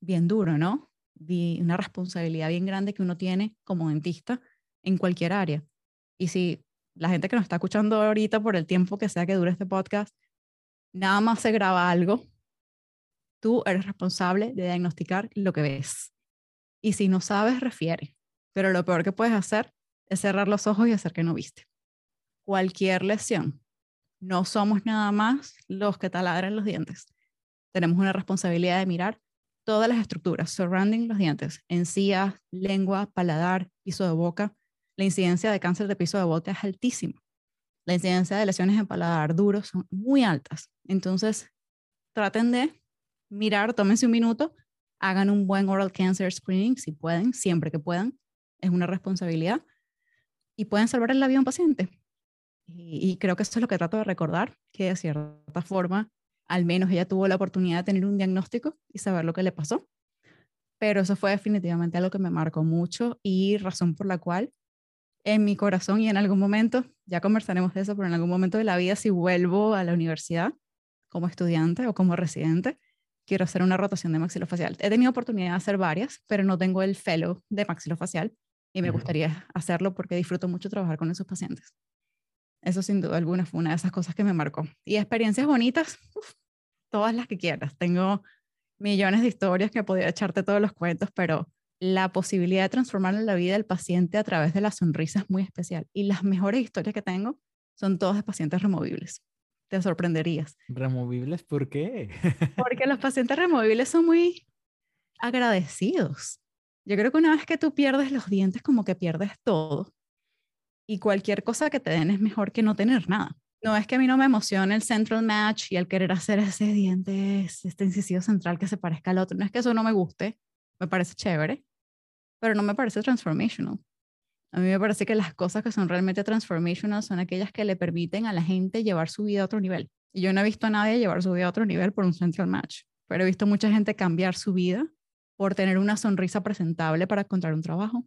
B: bien duro, ¿no? Una responsabilidad bien grande que uno tiene como dentista en cualquier área. Y si la gente que nos está escuchando ahorita por el tiempo que sea que dure este podcast, nada más se graba algo, tú eres responsable de diagnosticar lo que ves. Y si no sabes, refiere. Pero lo peor que puedes hacer es cerrar los ojos y hacer que no viste. Cualquier lesión. No somos nada más los que taladran los dientes. Tenemos una responsabilidad de mirar todas las estructuras surrounding los dientes, encías, lengua, paladar, piso de boca. La incidencia de cáncer de piso de boca es altísima. La incidencia de lesiones en paladar duro son muy altas. Entonces, traten de mirar, tómense un minuto, hagan un buen oral cancer screening si pueden, siempre que puedan. Es una responsabilidad y pueden salvar la vida a un paciente. Y, y creo que eso es lo que trato de recordar, que de cierta forma, al menos ella tuvo la oportunidad de tener un diagnóstico y saber lo que le pasó. Pero eso fue definitivamente algo que me marcó mucho y razón por la cual en mi corazón y en algún momento, ya conversaremos de eso, pero en algún momento de la vida, si vuelvo a la universidad como estudiante o como residente, quiero hacer una rotación de maxilofacial. He tenido oportunidad de hacer varias, pero no tengo el fellow de maxilofacial y me gustaría hacerlo porque disfruto mucho trabajar con esos pacientes. Eso sin duda alguna fue una de esas cosas que me marcó. Y experiencias bonitas, uf, todas las que quieras. Tengo millones de historias que podría echarte todos los cuentos, pero la posibilidad de transformar la vida del paciente a través de la sonrisa es muy especial. Y las mejores historias que tengo son todas de pacientes removibles. Te sorprenderías.
A: ¿Removibles? ¿Por qué?
B: Porque los pacientes removibles son muy agradecidos. Yo creo que una vez que tú pierdes los dientes, como que pierdes todo. Y cualquier cosa que te den es mejor que no tener nada. No es que a mí no me emocione el central match y el querer hacer ese diente, este incisivo central que se parezca al otro. No es que eso no me guste, me parece chévere, pero no me parece transformational. A mí me parece que las cosas que son realmente transformational son aquellas que le permiten a la gente llevar su vida a otro nivel. Y yo no he visto a nadie llevar su vida a otro nivel por un central match, pero he visto mucha gente cambiar su vida por tener una sonrisa presentable para encontrar un trabajo,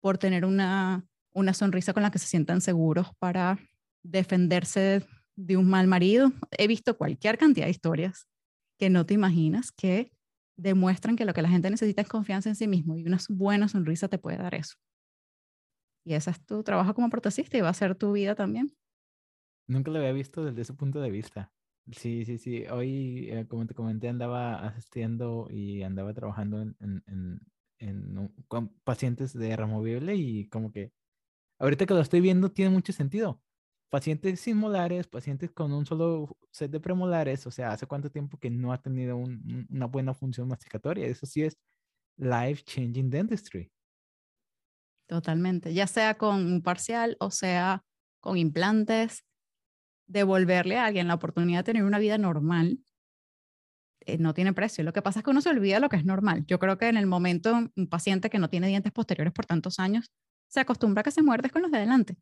B: por tener una, una sonrisa con la que se sientan seguros para defenderse de un mal marido. He visto cualquier cantidad de historias que no te imaginas que demuestran que lo que la gente necesita es confianza en sí mismo y una buena sonrisa te puede dar eso. Y ese es tu trabajo como protecista y va a ser tu vida también.
A: Nunca lo había visto desde ese punto de vista. Sí, sí, sí. Hoy, eh, como te comenté, andaba asistiendo y andaba trabajando en, en, en, en un- con pacientes de removible y como que ahorita que lo estoy viendo tiene mucho sentido. Pacientes sin molares, pacientes con un solo set de premolares, o sea, ¿hace cuánto tiempo que no ha tenido un- un- una buena función masticatoria? Eso sí es life changing dentistry.
B: Totalmente. Ya sea con un parcial o sea con implantes, devolverle a alguien la oportunidad de tener una vida normal eh, no tiene precio. Lo que pasa es que uno se olvida lo que es normal. Yo creo que en el momento un paciente que no tiene dientes posteriores por tantos años se acostumbra a que se muerdes con los de adelante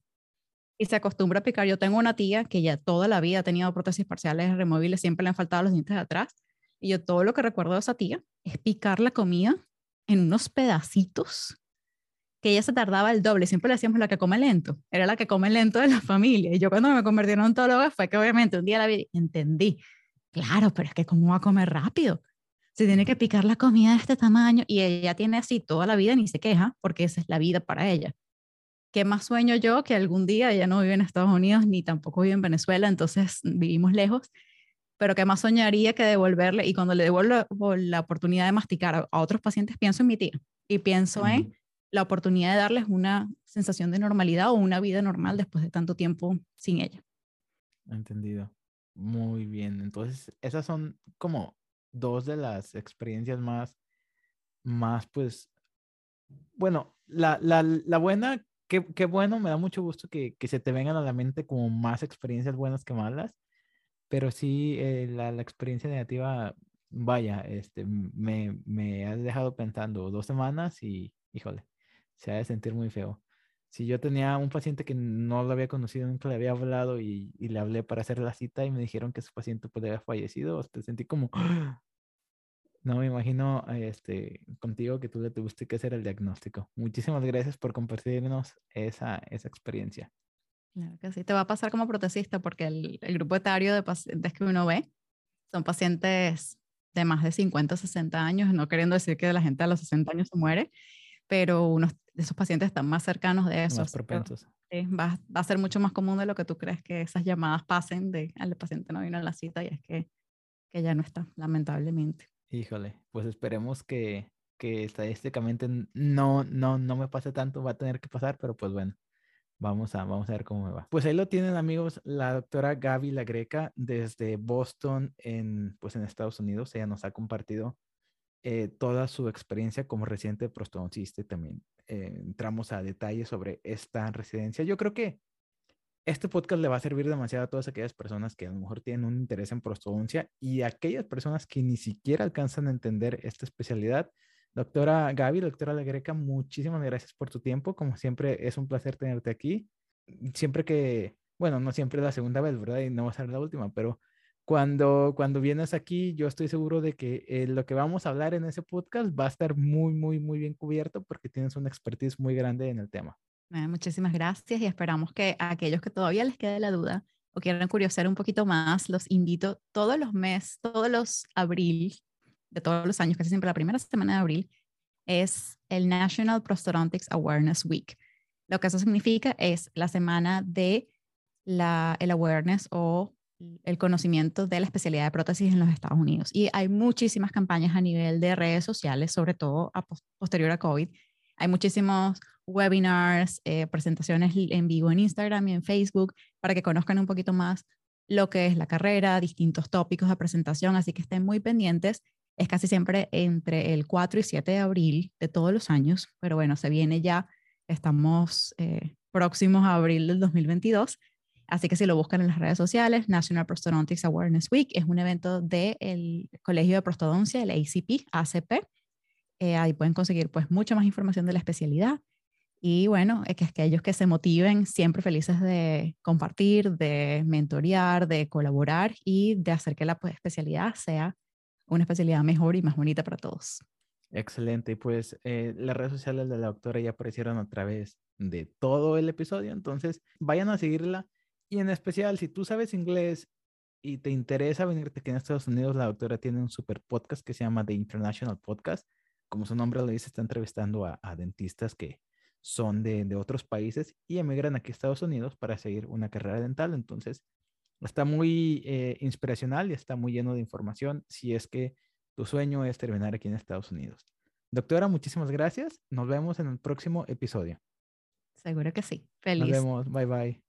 B: y se acostumbra a picar. Yo tengo una tía que ya toda la vida ha tenido prótesis parciales removibles, siempre le han faltado los dientes de atrás y yo todo lo que recuerdo de esa tía es picar la comida en unos pedacitos que ella se tardaba el doble, siempre le decíamos la que come lento, era la que come lento de la familia. Y yo cuando me convertí en odontóloga fue que obviamente un día la vi entendí, claro, pero es que cómo va a comer rápido. se tiene que picar la comida de este tamaño y ella tiene así toda la vida, ni se queja, porque esa es la vida para ella. ¿Qué más sueño yo que algún día ella no vive en Estados Unidos ni tampoco vive en Venezuela, entonces vivimos lejos? Pero ¿qué más soñaría que devolverle? Y cuando le devuelvo la oportunidad de masticar a, otros pacientes, pienso en mi tía y pienso en la oportunidad de darles una sensación de normalidad o una vida normal después de tanto tiempo sin ella.
A: Entendido. Muy bien. Entonces, esas son como dos de las experiencias más, más pues, bueno, la, la, la buena, qué, bueno, me da mucho gusto que, que, se te vengan a la mente como más experiencias buenas que malas, pero sí, eh, la, experiencia negativa, vaya, este, me, me ha dejado pensando dos semanas y, híjole, se ha de sentir muy feo. Si yo tenía un paciente que no lo había conocido, nunca le había hablado y, y le hablé para hacer la cita y me dijeron que su paciente pues, había fallecido, te sentí como, no me imagino este, contigo que tú le tuviste que hacer el diagnóstico. Muchísimas gracias por compartirnos esa, esa experiencia.
B: Claro que sí, te va a pasar como protecista porque el, el grupo etario de pacientes que uno ve son pacientes de más de 50, 60 años, no queriendo decir que la gente a los 60 años se muere, pero unos de esos pacientes están más cercanos de esos. Más propensos. va, va, a ser mucho más común de lo que tú crees que esas llamadas pasen de al paciente no vino a la cita y es que, que ya no está, lamentablemente.
A: Híjole, pues esperemos que, que estadísticamente no, no, no me pase tanto, va a tener que pasar, pero pues bueno, vamos a, vamos a ver cómo me va. Pues ahí lo tienen amigos, la doctora Gaby La Greca desde Boston en, pues en Estados Unidos, ella nos ha compartido eh, toda su experiencia como residente prostodoncista y también eh, entramos a detalles sobre esta residencia. Yo creo que este podcast le va a servir demasiado a todas aquellas personas que a lo mejor tienen un interés en prostodoncia y aquellas personas que ni siquiera alcanzan a entender esta especialidad. Doctora Gaby, doctora La Greca, muchísimas gracias por tu tiempo. Como siempre, es un placer tenerte aquí. Siempre que, bueno, no siempre es la segunda vez, ¿verdad? Y no va a ser la última, pero cuando, cuando vienes aquí, yo estoy seguro de que eh, lo que vamos a hablar en ese podcast va a estar muy, muy, muy bien cubierto porque tienes una expertise muy grande en el tema.
B: Muchísimas gracias y esperamos que aquellos que todavía les quede la duda o quieran curiosar un poquito más, los invito todos los meses, todos los abril de todos los años, casi siempre la primera semana de abril, es el National Prosthodontics Awareness Week. Lo que eso significa es la semana de la, el awareness o el conocimiento de la especialidad de prótesis en los Estados Unidos. Y hay muchísimas campañas a nivel de redes sociales, sobre todo a posterior a COVID. Hay muchísimos webinars, eh, presentaciones en vivo en Instagram y en Facebook para que conozcan un poquito más lo que es la carrera, distintos tópicos de presentación, así que estén muy pendientes. Es casi siempre entre el 4 y 7 de abril de todos los años, pero bueno, se viene ya, estamos eh, próximos a abril del 2022 Así que si lo buscan en las redes sociales, National Prosthodontics Awareness Week es un evento del Colegio de Prostodoncia, el ACP, ACP. Eh, ahí pueden conseguir pues mucha más información de la especialidad. Y bueno, es que aquellos que se motiven, siempre felices de compartir, de mentorear, de colaborar y de hacer que la pues, especialidad sea una especialidad mejor y más bonita para todos.
A: Excelente. Y pues eh, las redes sociales de la doctora ya aparecieron a través de todo el episodio. Entonces vayan a seguirla y en especial, si tú sabes inglés y te interesa venirte aquí en Estados Unidos, la doctora tiene un super podcast que se llama The International Podcast. Como su nombre lo dice, está entrevistando a, dentistas que son de, de, otros países y emigran aquí a Estados Unidos para seguir una carrera dental. Entonces, está muy eh, inspiracional y está muy lleno de información si es que tu sueño es terminar aquí en Estados Unidos. Doctora, muchísimas gracias. Nos vemos en el próximo episodio.
B: Seguro que sí. Feliz.
A: Nos vemos. Bye bye.